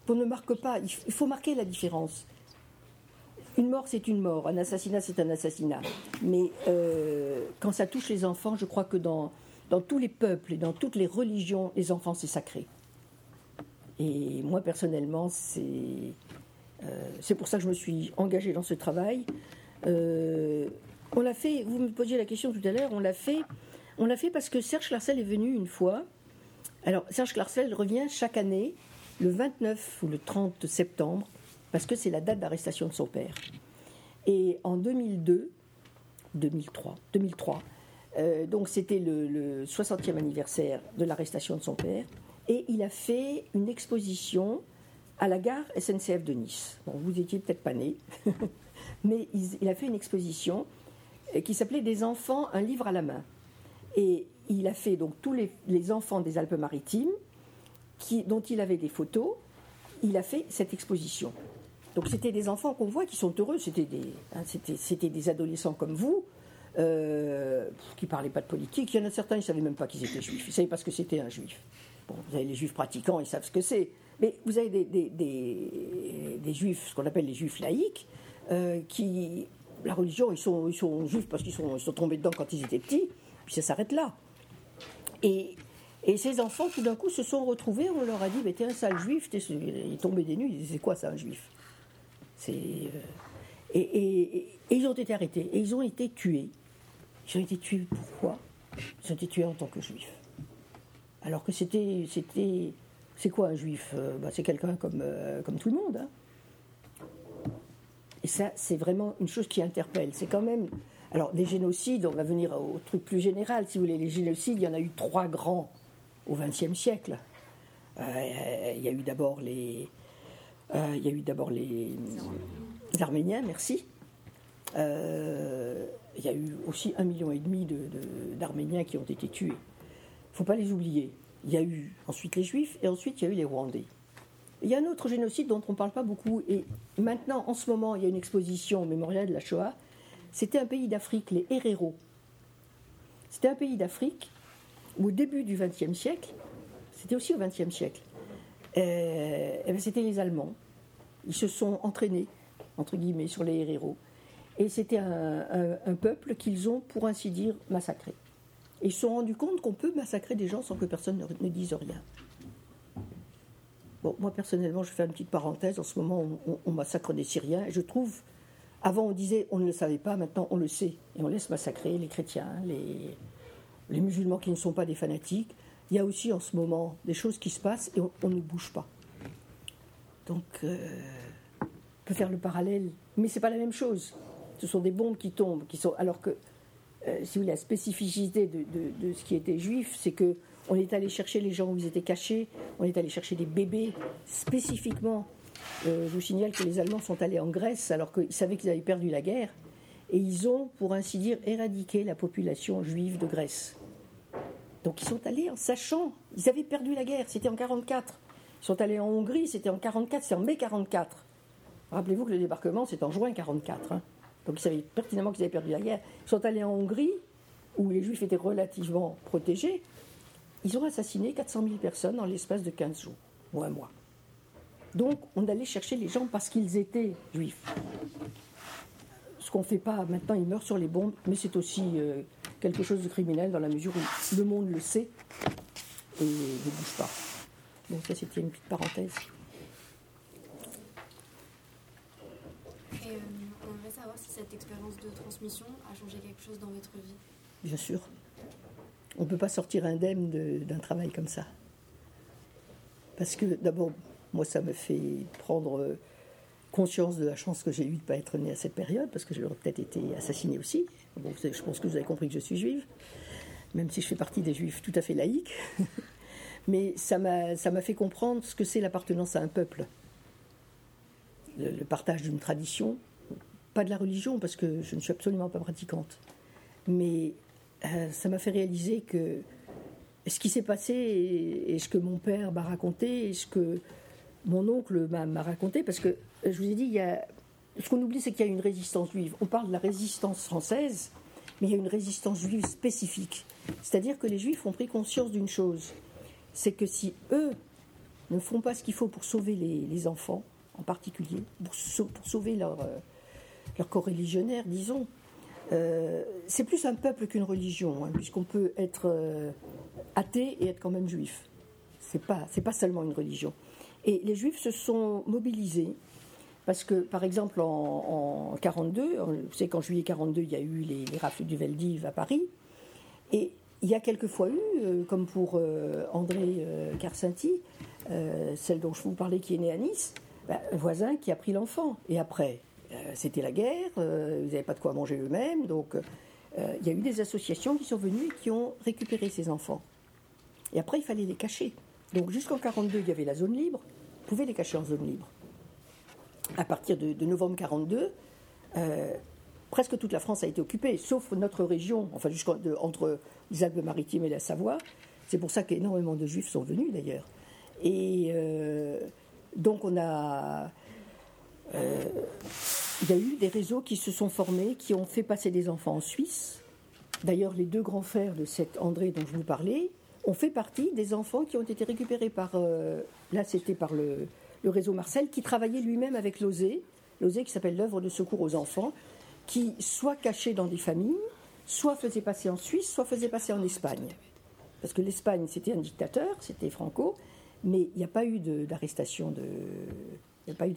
qu'on ne marque pas, il faut marquer la différence. Une mort, c'est une mort. Un assassinat, c'est un assassinat. Mais euh, quand ça touche les enfants, je crois que dans, dans tous les peuples et dans toutes les religions, les enfants, c'est sacré. Et moi, personnellement, c'est euh, pour ça que je me suis engagée dans ce travail. Euh, on l'a fait, vous me posiez la question tout à l'heure, on l'a fait, on l'a fait parce que Serge Clarcel est venu une fois. Alors, Serge Clarcel revient chaque année, le 29 ou le 30 septembre, parce que c'est la date d'arrestation de son père. Et en 2002, 2003, 2003, donc c'était le, 60e anniversaire de l'arrestation de son père, et il a fait une exposition à la gare SNCF de Nice. Bon, vous étiez peut-être pas né, [LAUGHS] mais il, a fait une exposition euh, qui s'appelait Des enfants, un livre à la main. Il a fait donc tous les, enfants des Alpes-Maritimes, dont il avait des photos, il a fait cette exposition. Donc c'était des enfants qu'on voit qui sont heureux, c'était des, hein, des adolescents comme vous, euh, qui ne parlaient pas de politique. Il y en a certains, ils ne savaient même pas qu'ils étaient juifs, ils ne savaient pas ce que c'était un juif. Bon, vous avez les juifs pratiquants, ils savent ce que c'est. Mais vous avez des, juifs, ce qu'on appelle les juifs laïcs, euh, qui, la religion, ils sont, ils sont juifs parce qu'ils sont, ils sont tombés dedans quand ils étaient petits, puis ça s'arrête là. Et et ces enfants, tout d'un coup, se sont retrouvés, on leur a dit, mais t'es un sale juif, il est tombé des nues, ils disaient, c'est quoi ça, un juif? C'est, euh, et, ils ont été arrêtés, et ils ont été tués. Ils ont été tués pourquoi? Ils ont été tués en tant que juifs. Alors que c'était... c'était c'est quoi un juif? Bah, C'est quelqu'un comme, euh, comme tout le monde. Hein. Et ça, c'est vraiment une chose qui interpelle. C'est quand même... Alors, des génocides, on va venir au truc plus général. Si vous voulez, les génocides, il y en a eu trois grands au XXe siècle. il y a eu d'abord les, euh, il y a eu d'abord les, Arméniens, merci. Euh, il y a eu aussi un million et demi d'Arméniens qui ont été tués. Il ne faut pas les oublier. Il y a eu ensuite les Juifs et ensuite il y a eu les Rwandais. Il y a un autre génocide dont on ne parle pas beaucoup et maintenant, en ce moment, il y a une exposition au mémorial de la Shoah. C'était un pays d'Afrique, les Herero. C'était un pays d'Afrique où au début du XXe siècle, c'était aussi au XXe siècle, euh, eh ben, c'était les Allemands. Ils se sont entraînés, entre guillemets, sur les héros. Et c'était un, peuple qu'ils ont, pour ainsi dire, massacré. Et ils se sont rendus compte qu'on peut massacrer des gens sans que personne ne, dise rien. Bon, moi personnellement, je fais une petite parenthèse. En ce moment, on, massacre des Syriens. Et je trouve, avant on disait on ne le savait pas, maintenant on le sait. Et on laisse massacrer les chrétiens, les, musulmans qui ne sont pas des fanatiques il y a aussi en ce moment des choses qui se passent et on, ne bouge pas. Donc, euh, on peut faire le parallèle, mais c'est pas la même chose. Ce sont des bombes qui tombent, qui sont alors que, euh, si vous voulez, la spécificité de, ce qui était juif, c'est que on est allé chercher les gens où ils étaient cachés, on est allé chercher des bébés spécifiquement. Euh, je vous signale que les Allemands sont allés en Grèce alors qu'ils savaient qu'ils avaient perdu la guerre et ils ont, pour ainsi dire, éradiqué la population juive de Grèce. Donc ils sont allés en sachant, ils avaient perdu la guerre, c'était en 44. Ils sont allés en Hongrie, c'était en 44, c'est en mai 44. Rappelez-vous que le débarquement, c'est en juin 44. Hein. Donc ils savaient pertinemment qu'ils avaient perdu la guerre. Ils sont allés en Hongrie, où les juifs étaient relativement protégés, ils ont assassiné 400 000 personnes en l'espace de 15 jours, ou un mois. Donc on allait chercher les gens parce qu'ils étaient juifs. Ce qu'on ne fait pas maintenant, ils meurent sur les bombes, mais c'est aussi euh, quelque chose de criminel dans la mesure où le monde le sait et ne bouge pas. Donc ça c'était une petite parenthèse. Et euh, on aimerait savoir si cette expérience de transmission a changé quelque chose dans votre vie. Bien sûr. On ne peut pas sortir indemne d'un travail comme ça. Parce que d'abord, moi, ça me fait prendre euh, conscience de la chance que j'ai eue de ne pas être née à cette période, parce que j'aurais peut-être été assassinée aussi. Je pense que vous avez compris que je suis juive, même si je fais partie des juifs tout à fait laïques. [LAUGHS] Mais ça m'a fait comprendre ce que c'est l'appartenance à un peuple. Le, partage d'une tradition, pas de la religion, parce que je ne suis absolument pas pratiquante. Mais euh, ça m'a fait réaliser que ce qui s'est passé et, ce que mon père m'a raconté et ce que mon oncle m'a raconté, parce que je vous ai dit, il y a, ce qu'on oublie, c'est qu'il y a une résistance juive. On parle de la résistance française, mais il y a une résistance juive spécifique. C'est-à-dire que les juifs ont pris conscience d'une chose, c'est que si eux ne font pas ce qu'il faut pour sauver les, enfants, en particulier, pour, sauver leur, euh, leur religionnaire, disons, euh, c'est plus un peuple qu'une religion, hein, puisqu'on peut être euh, athée et être quand même juif. C'est pas, pas seulement une religion. Et les juifs se sont mobilisés parce que, par exemple, en, 42, vous savez qu'en juillet 42, il y a eu les, rafles du Veldiv à Paris, et il y a quelquefois eu, euh, comme pour André Carcinti, celle dont je vous parlais qui est née à Nice, bah, un voisin qui a pris l'enfant. Et après, euh, c'était la guerre, euh, ils n'avaient pas de quoi manger eux-mêmes, donc euh, il y a eu des associations qui sont venues et qui ont récupéré ces enfants. Et après, il fallait les cacher. Donc jusqu'en 42, il y avait la zone libre, vous pouvez les cacher en zone libre. À partir de, novembre 42, presque toute la France a été occupée, sauf notre région, enfin entre les Alpes-Maritimes et la Savoie. C'est pour ça qu'énormément de Juifs sont venus d'ailleurs. Et donc on a euh, il y a eu des réseaux qui se sont formés, qui ont fait passer des enfants en Suisse. D'ailleurs, les deux grands frères de cet André dont je vous parlais ont fait partie des enfants qui ont été récupérés par, euh, là c'était par le, réseau Marcel, qui travaillait lui-même avec l'OSE, l'OSE qui s'appelle l'œuvre de secours aux enfants, qui soit cachait dans des familles, soit faisait passer en Suisse, soit faisait passer en Espagne. Parce que l'Espagne, c'était un dictateur, c'était Franco, mais il n'y a pas eu d'arrestation de, il n'y a pas eu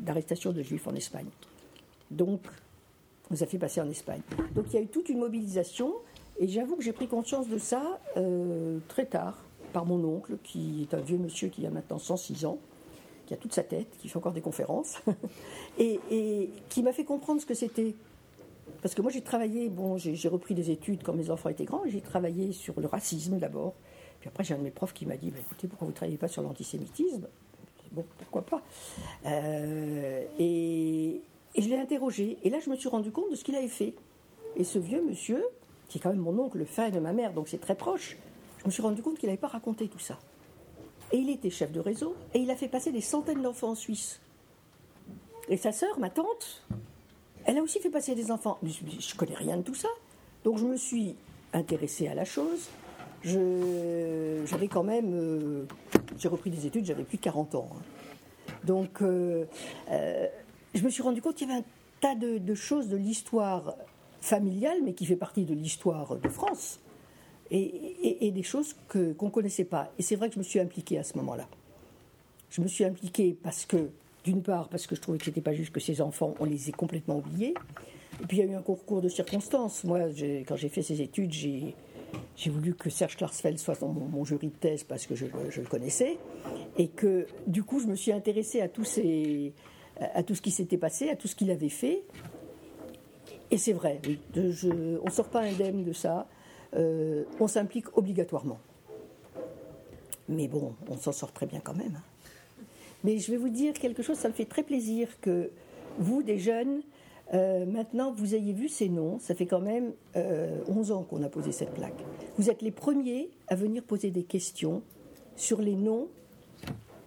d'arrestation de juifs en Espagne. Donc, on nous a fait passer en Espagne. Donc il y a eu toute une mobilisation, et j'avoue que j'ai pris conscience de ça euh, très tard, par mon oncle, qui est un vieux monsieur qui a maintenant 106 ans, qui a toute sa tête, qui fait encore des conférences, [LAUGHS] et, qui m'a fait comprendre ce que c'était. Parce que moi j'ai travaillé, bon, j'ai repris des études quand mes enfants étaient grands, j'ai travaillé sur le racisme d'abord. Puis après j'ai un de mes profs qui m'a dit, bah, écoutez, pourquoi vous ne travaillez pas sur l'antisémitisme? Bon, pourquoi pas? Euh, et, je l'ai interrogé. Et là, je me suis rendu compte de ce qu'il avait fait. Et ce vieux monsieur, qui est quand même mon oncle, le frère de ma mère, donc c'est très proche, je me suis rendu compte qu'il n'avait pas raconté tout ça. Et il était chef de réseau, et il a fait passer des centaines d'enfants en Suisse. Et sa sœur, ma tante, elle a aussi fait passer des enfants. Je ne connais rien de tout ça. Donc je me suis intéressée à la chose j'avais quand même, euh, j'ai repris des études, j'avais plus de 40 ans. Hein. Donc, euh, euh, je me suis rendu compte qu'il y avait un tas de, choses de l'histoire familiale, mais qui fait partie de l'histoire de France, et, des choses qu'on ne connaissait pas. Et c'est vrai que je me suis impliquée à ce moment-là. Je me suis impliquée parce que, d'une part, parce que je trouvais que ce n'était pas juste que ces enfants, on les ait complètement oubliés. Et puis il y a eu un concours de circonstances. Moi, quand j'ai fait ces études, j'ai voulu que Serge Klarsfeld soit mon, mon, jury de thèse parce que je, le connaissais et que du coup je me suis intéressée à à tout ce qui s'était passé, à tout ce qu'il avait fait. Et c'est vrai, on ne sort pas indemne de ça, euh, on s'implique obligatoirement. Mais bon, on s'en sort très bien quand même. Hein. Mais je vais vous dire quelque chose, ça me fait très plaisir que vous, des jeunes, euh, maintenant, vous ayez vu ces noms, ça fait quand même 11 euh, ans qu'on a posé cette plaque. Vous êtes les premiers à venir poser des questions sur les noms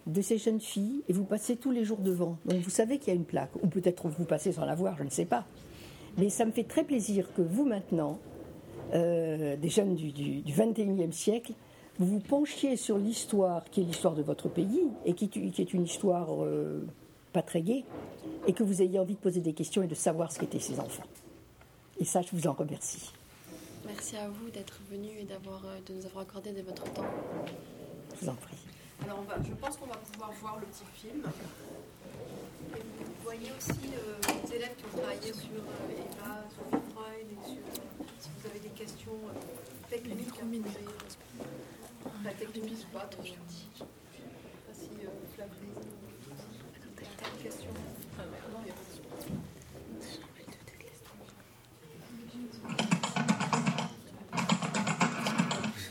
de ces jeunes filles et vous passez tous les jours devant. Donc vous savez qu'il y a une plaque, ou peut-être vous passez sans la voir, je ne sais pas. Mais ça me fait très plaisir que vous maintenant, euh, des jeunes du, du, 21e siècle, vous vous penchiez sur l'histoire qui est l'histoire de votre pays et qui, qui est une histoire euh, pas très gaie, et que vous ayez envie de poser des questions et de savoir ce qu'étaient ces enfants. Et ça, je vous en remercie. Merci à vous d'être venu et d'avoir, euh, de nous avoir accordé de votre temps. Je vous en prie. Alors, on va, je pense qu'on va pouvoir voir le petit film. Et vous voyez aussi euh, les élèves qui ont travaillé sur euh, Eva, sur Freud, et sur, euh, si vous avez des questions euh, techniques. La technique, pas trop. Je sais pas si euh, Flavie, une question. Ah, non, il n'y a pas de question.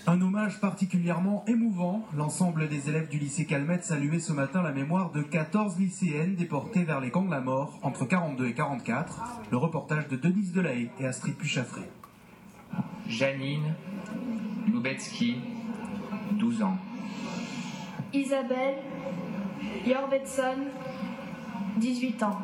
Un hommage particulièrement émouvant. L'ensemble des élèves du lycée Calmette saluait ce matin la mémoire de 14 lycéennes déportées vers les camps de la mort entre 42 et 44. Le reportage de Denise Delahaye et Astrid Puchaffré. Janine Lubetsky, 12 ans. Isabelle Jorvetson, 18 ans.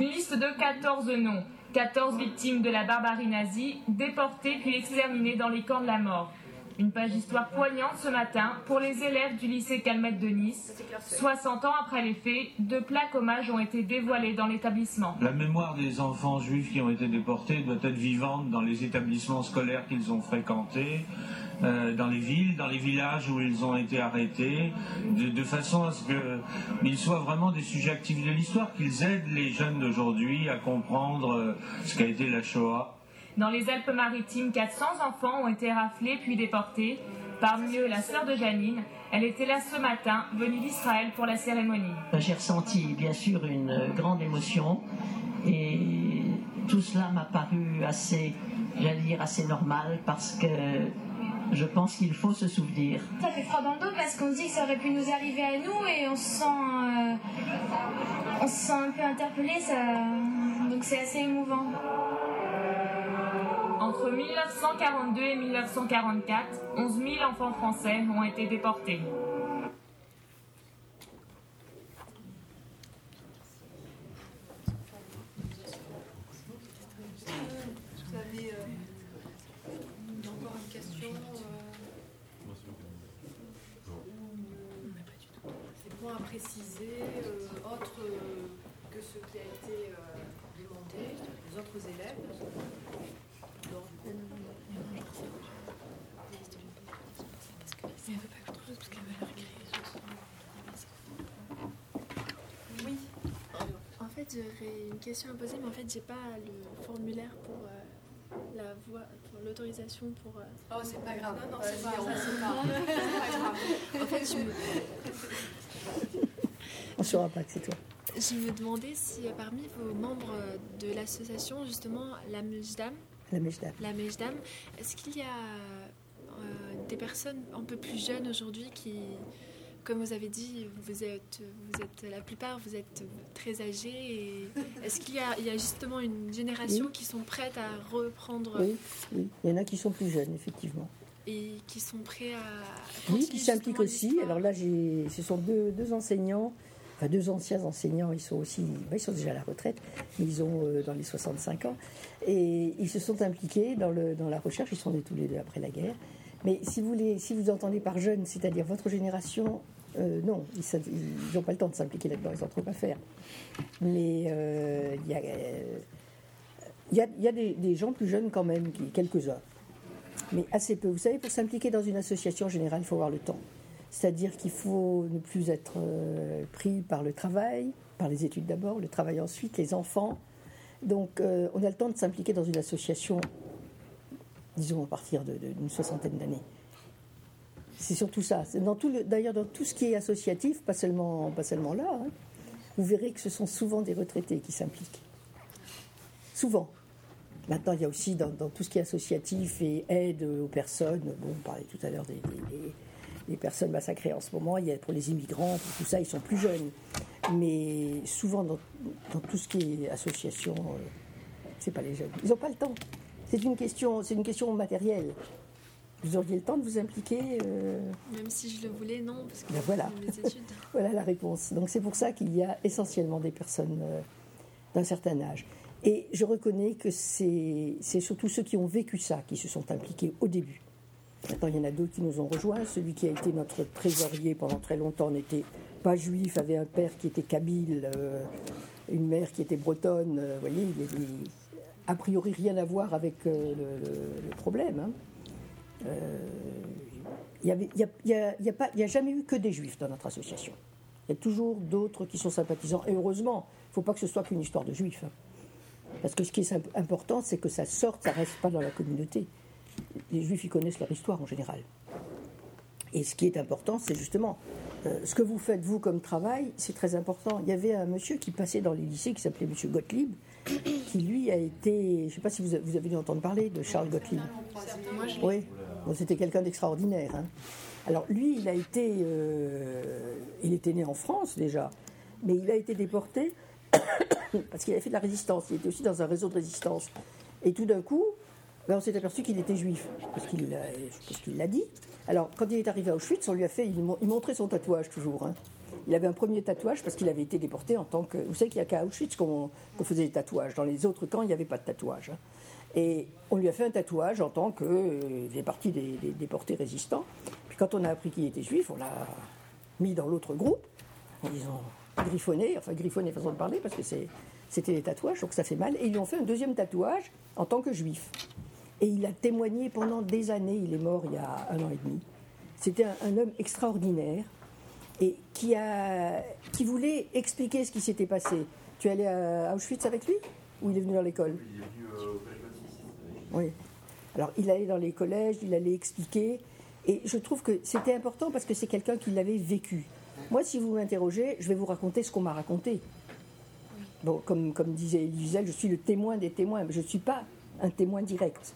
Une liste de 14 noms, 14 victimes de la barbarie nazie, déportées puis exterminées dans les camps de la mort. Une page d'histoire poignante ce matin pour les élèves du lycée Calmette de Nice. 60 ans après les faits, deux plaques hommages ont été dévoilées dans l'établissement. La mémoire des enfants juifs qui ont été déportés doit être vivante dans les établissements scolaires qu'ils ont fréquentés, euh, dans les villes, dans les villages où ils ont été arrêtés, de, de façon à ce qu'ils soient vraiment des sujets actifs de l'histoire, qu'ils aident les jeunes d'aujourd'hui à comprendre euh, ce qu'a été la Shoah. Dans les Alpes-Maritimes, 400 enfants ont été raflés puis déportés. Parmi eux, la sœur de Janine. Elle était là ce matin, venue d'Israël pour la cérémonie. J'ai ressenti bien sûr une grande émotion et tout cela m'a paru assez, j'allais dire, assez normal parce que je pense qu'il faut se souvenir. Ça fait froid dans le dos parce qu'on se dit que ça aurait pu nous arriver à nous et on se sent, euh, on se sent un peu interpellé, ça... donc c'est assez émouvant. Entre 1942 et 1944, 11 000 enfants français ont été déportés. Vous avez euh, encore une question euh, Des points à préciser, euh, autres euh, que ce qui a été euh, demandé, les autres élèves Donc, Oui. J'aurais une question à poser, mais en fait, j'ai pas le formulaire pour euh, la voix, pour l'autorisation pour. euh, Oh, c'est pas grave. Non, non, Vas-y, [LAUGHS] c'est pas, grave. En fait, je me, On ne saura pas que c'est toi. je me demandais si euh, parmi vos membres euh, de l'association, justement, la Mejdam, La mèche d'âme. la Mejdam, est-ce qu'il y a euh, des personnes un peu plus jeunes aujourd'hui qui, comme vous avez dit, vous êtes, vous êtes la plupart, vous êtes très âgés. Est-ce qu'il y a, il y a justement une génération Oui. qui sont prêtes à reprendre Oui, oui. Il y en a qui sont plus jeunes, effectivement. et qui sont prêts à Oui, qui s'impliquent aussi. Alors là, ce sont deux, deux enseignants, enfin deux anciens enseignants, ils sont aussi, bah, ils sont déjà à la retraite, mais ils ont euh, dans les 65 ans. Et ils se sont impliqués dans, le, dans la recherche, ils sont nés tous les deux après la guerre. Mais si vous, si vous entendez par jeune, c'est-à-dire votre génération, euh, non, ils n'ont pas le temps de s'impliquer là-dedans, ils n'ont trop à faire. Mais euh, il y a, euh, des, gens plus jeunes quand même, quelques-uns mais assez peu. Vous savez, pour s'impliquer dans une association en général, il faut avoir le temps. C'est-à-dire qu'il faut ne plus être pris par le travail, par les études d'abord, le travail ensuite, les enfants. Donc, on a le temps de s'impliquer dans une association, disons, à partir d'une soixantaine d'années. C'est surtout ça. D'ailleurs, dans tout ce qui est associatif, pas seulement, pas seulement là, hein, vous verrez que ce sont souvent des retraités qui s'impliquent. Souvent. Maintenant, il y a aussi dans, tout ce qui est associatif et aide aux personnes, bon, on parlait tout à l'heure des, personnes massacrées en ce moment, il y a pour les immigrants, pour tout ça, ils sont plus jeunes. Mais souvent, dans, dans tout ce qui est association, euh, c'est pas les jeunes. Ils n'ont pas le temps. C'est une question, c'est une question matérielle. Vous auriez le temps de vous impliquer euh, Même si je le voulais, non, parce que Ben voilà. c'est mes études. [LAUGHS] Voilà la réponse. Donc c'est pour ça qu'il y a essentiellement des personnes euh, d'un certain âge. Et je reconnais que c'est surtout ceux qui ont vécu ça qui se sont impliqués au début. Maintenant, il y en a d'autres qui nous ont rejoints. Celui qui a été notre trésorier pendant très longtemps n'était pas juif, avait un père qui était kabyle, euh, une mère qui était bretonne. vous voyez, il avait a priori rien à voir avec le, problème. Il n'y a, jamais eu que des juifs dans notre association. Il y a toujours d'autres qui sont sympathisants. Et heureusement, il ne faut pas que ce soit qu'une histoire de juifs. Hein. Parce que ce qui est important, c'est que ça sorte, ça ne reste pas dans la communauté. Les juifs, ils connaissent leur histoire en général. Et ce qui est important, c'est justement euh, ce que vous faites, vous, comme travail, c'est très important. Il y avait un monsieur qui passait dans les lycées qui s'appelait Monsieur Gottlieb, qui lui a été. Je ne sais pas si vous avez dû entendre parler de Charles Gottlieb. Oui, c'était quelqu'un d'extraordinaire. Hein. Alors lui, il a été. Euh, il était né en France déjà, mais il a été déporté [COUGHS] parce qu'il avait fait de la résistance. Il était aussi dans un réseau de résistance. Et tout d'un coup, ben, on s'est aperçu qu'il était juif, parce qu'il l'a dit. Alors, quand il est arrivé à Auschwitz, on lui a fait, il, montrait son tatouage toujours. Hein. Il avait un premier tatouage parce qu'il avait été déporté en tant que. Vous savez qu'il n'y a qu'à Auschwitz qu'on faisait des tatouages. Dans les autres camps, il n'y avait pas de tatouage. Hein. Et on lui a fait un tatouage en tant que. Euh, il faisait partie des, déportés résistants. Puis quand on a appris qu'il était juif, on l'a mis dans l'autre groupe en disant griffonné, enfin griffonné façon de parler, parce que c'était des tatouages, donc ça fait mal. Et ils lui ont fait un deuxième tatouage en tant que juif. Et il a témoigné pendant des années, il est mort il y a un an et demi. C'était un, homme extraordinaire et qui, a, qui voulait expliquer ce qui s'était passé. Tu es allé à Auschwitz avec lui Ou il est venu dans l'école? Il est venu euh, au collège Oui. Alors il allait dans les collèges, il allait expliquer. Et je trouve que c'était important parce que c'est quelqu'un qui l'avait vécu. Moi, si vous m'interrogez, je vais vous raconter ce qu'on m'a raconté. Bon, comme, comme disait Elie je suis le témoin des témoins, mais je ne suis pas un témoin direct.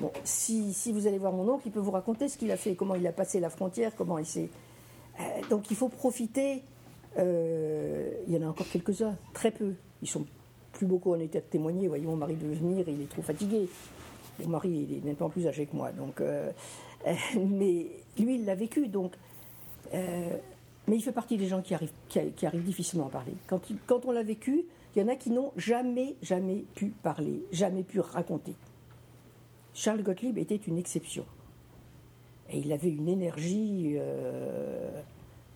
Bon, si, si, vous allez voir mon oncle, il peut vous raconter ce qu'il a fait, comment il a passé la frontière, comment il s'est. Euh, donc il faut profiter. Euh, il y en a encore quelques-uns, très peu. Ils sont plus beaucoup en état de témoigner. Voyez, mon mari de venir, il est trop fatigué. Mon mari, il est pas plus âgé que moi. Donc, euh, mais lui, il l'a vécu. Donc, mais il fait partie des gens qui arrivent, qui, arrivent difficilement à parler. Quand on l'a vécu, il y en a qui n'ont jamais, jamais pu parler, jamais pu raconter. Charles Gottlieb était une exception. Et il avait une énergie. Euh,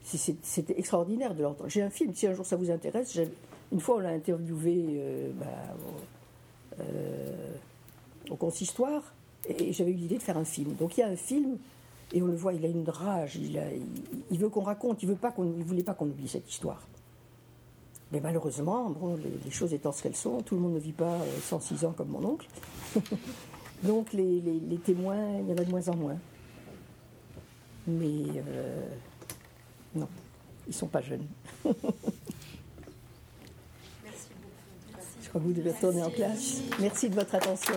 c'était extraordinaire de l'entendre. J'ai un film, si un jour ça vous intéresse. Une fois, on l'a interviewé euh, bah, euh, au consistoire et j'avais eu l'idée de faire un film. Donc il y a un film et on le voit, il a une rage, il, veut qu'on raconte, il ne voulait pas qu'on oublie cette histoire. Mais malheureusement, les, choses étant ce qu'elles sont, tout le monde ne vit pas 106 ans comme mon oncle. [LAUGHS] Donc les, témoins, il y en a de moins en moins. Mais euh, non, ils ne sont pas jeunes. Merci beaucoup. Je crois que vous devez retourner en classe. Merci de votre attention.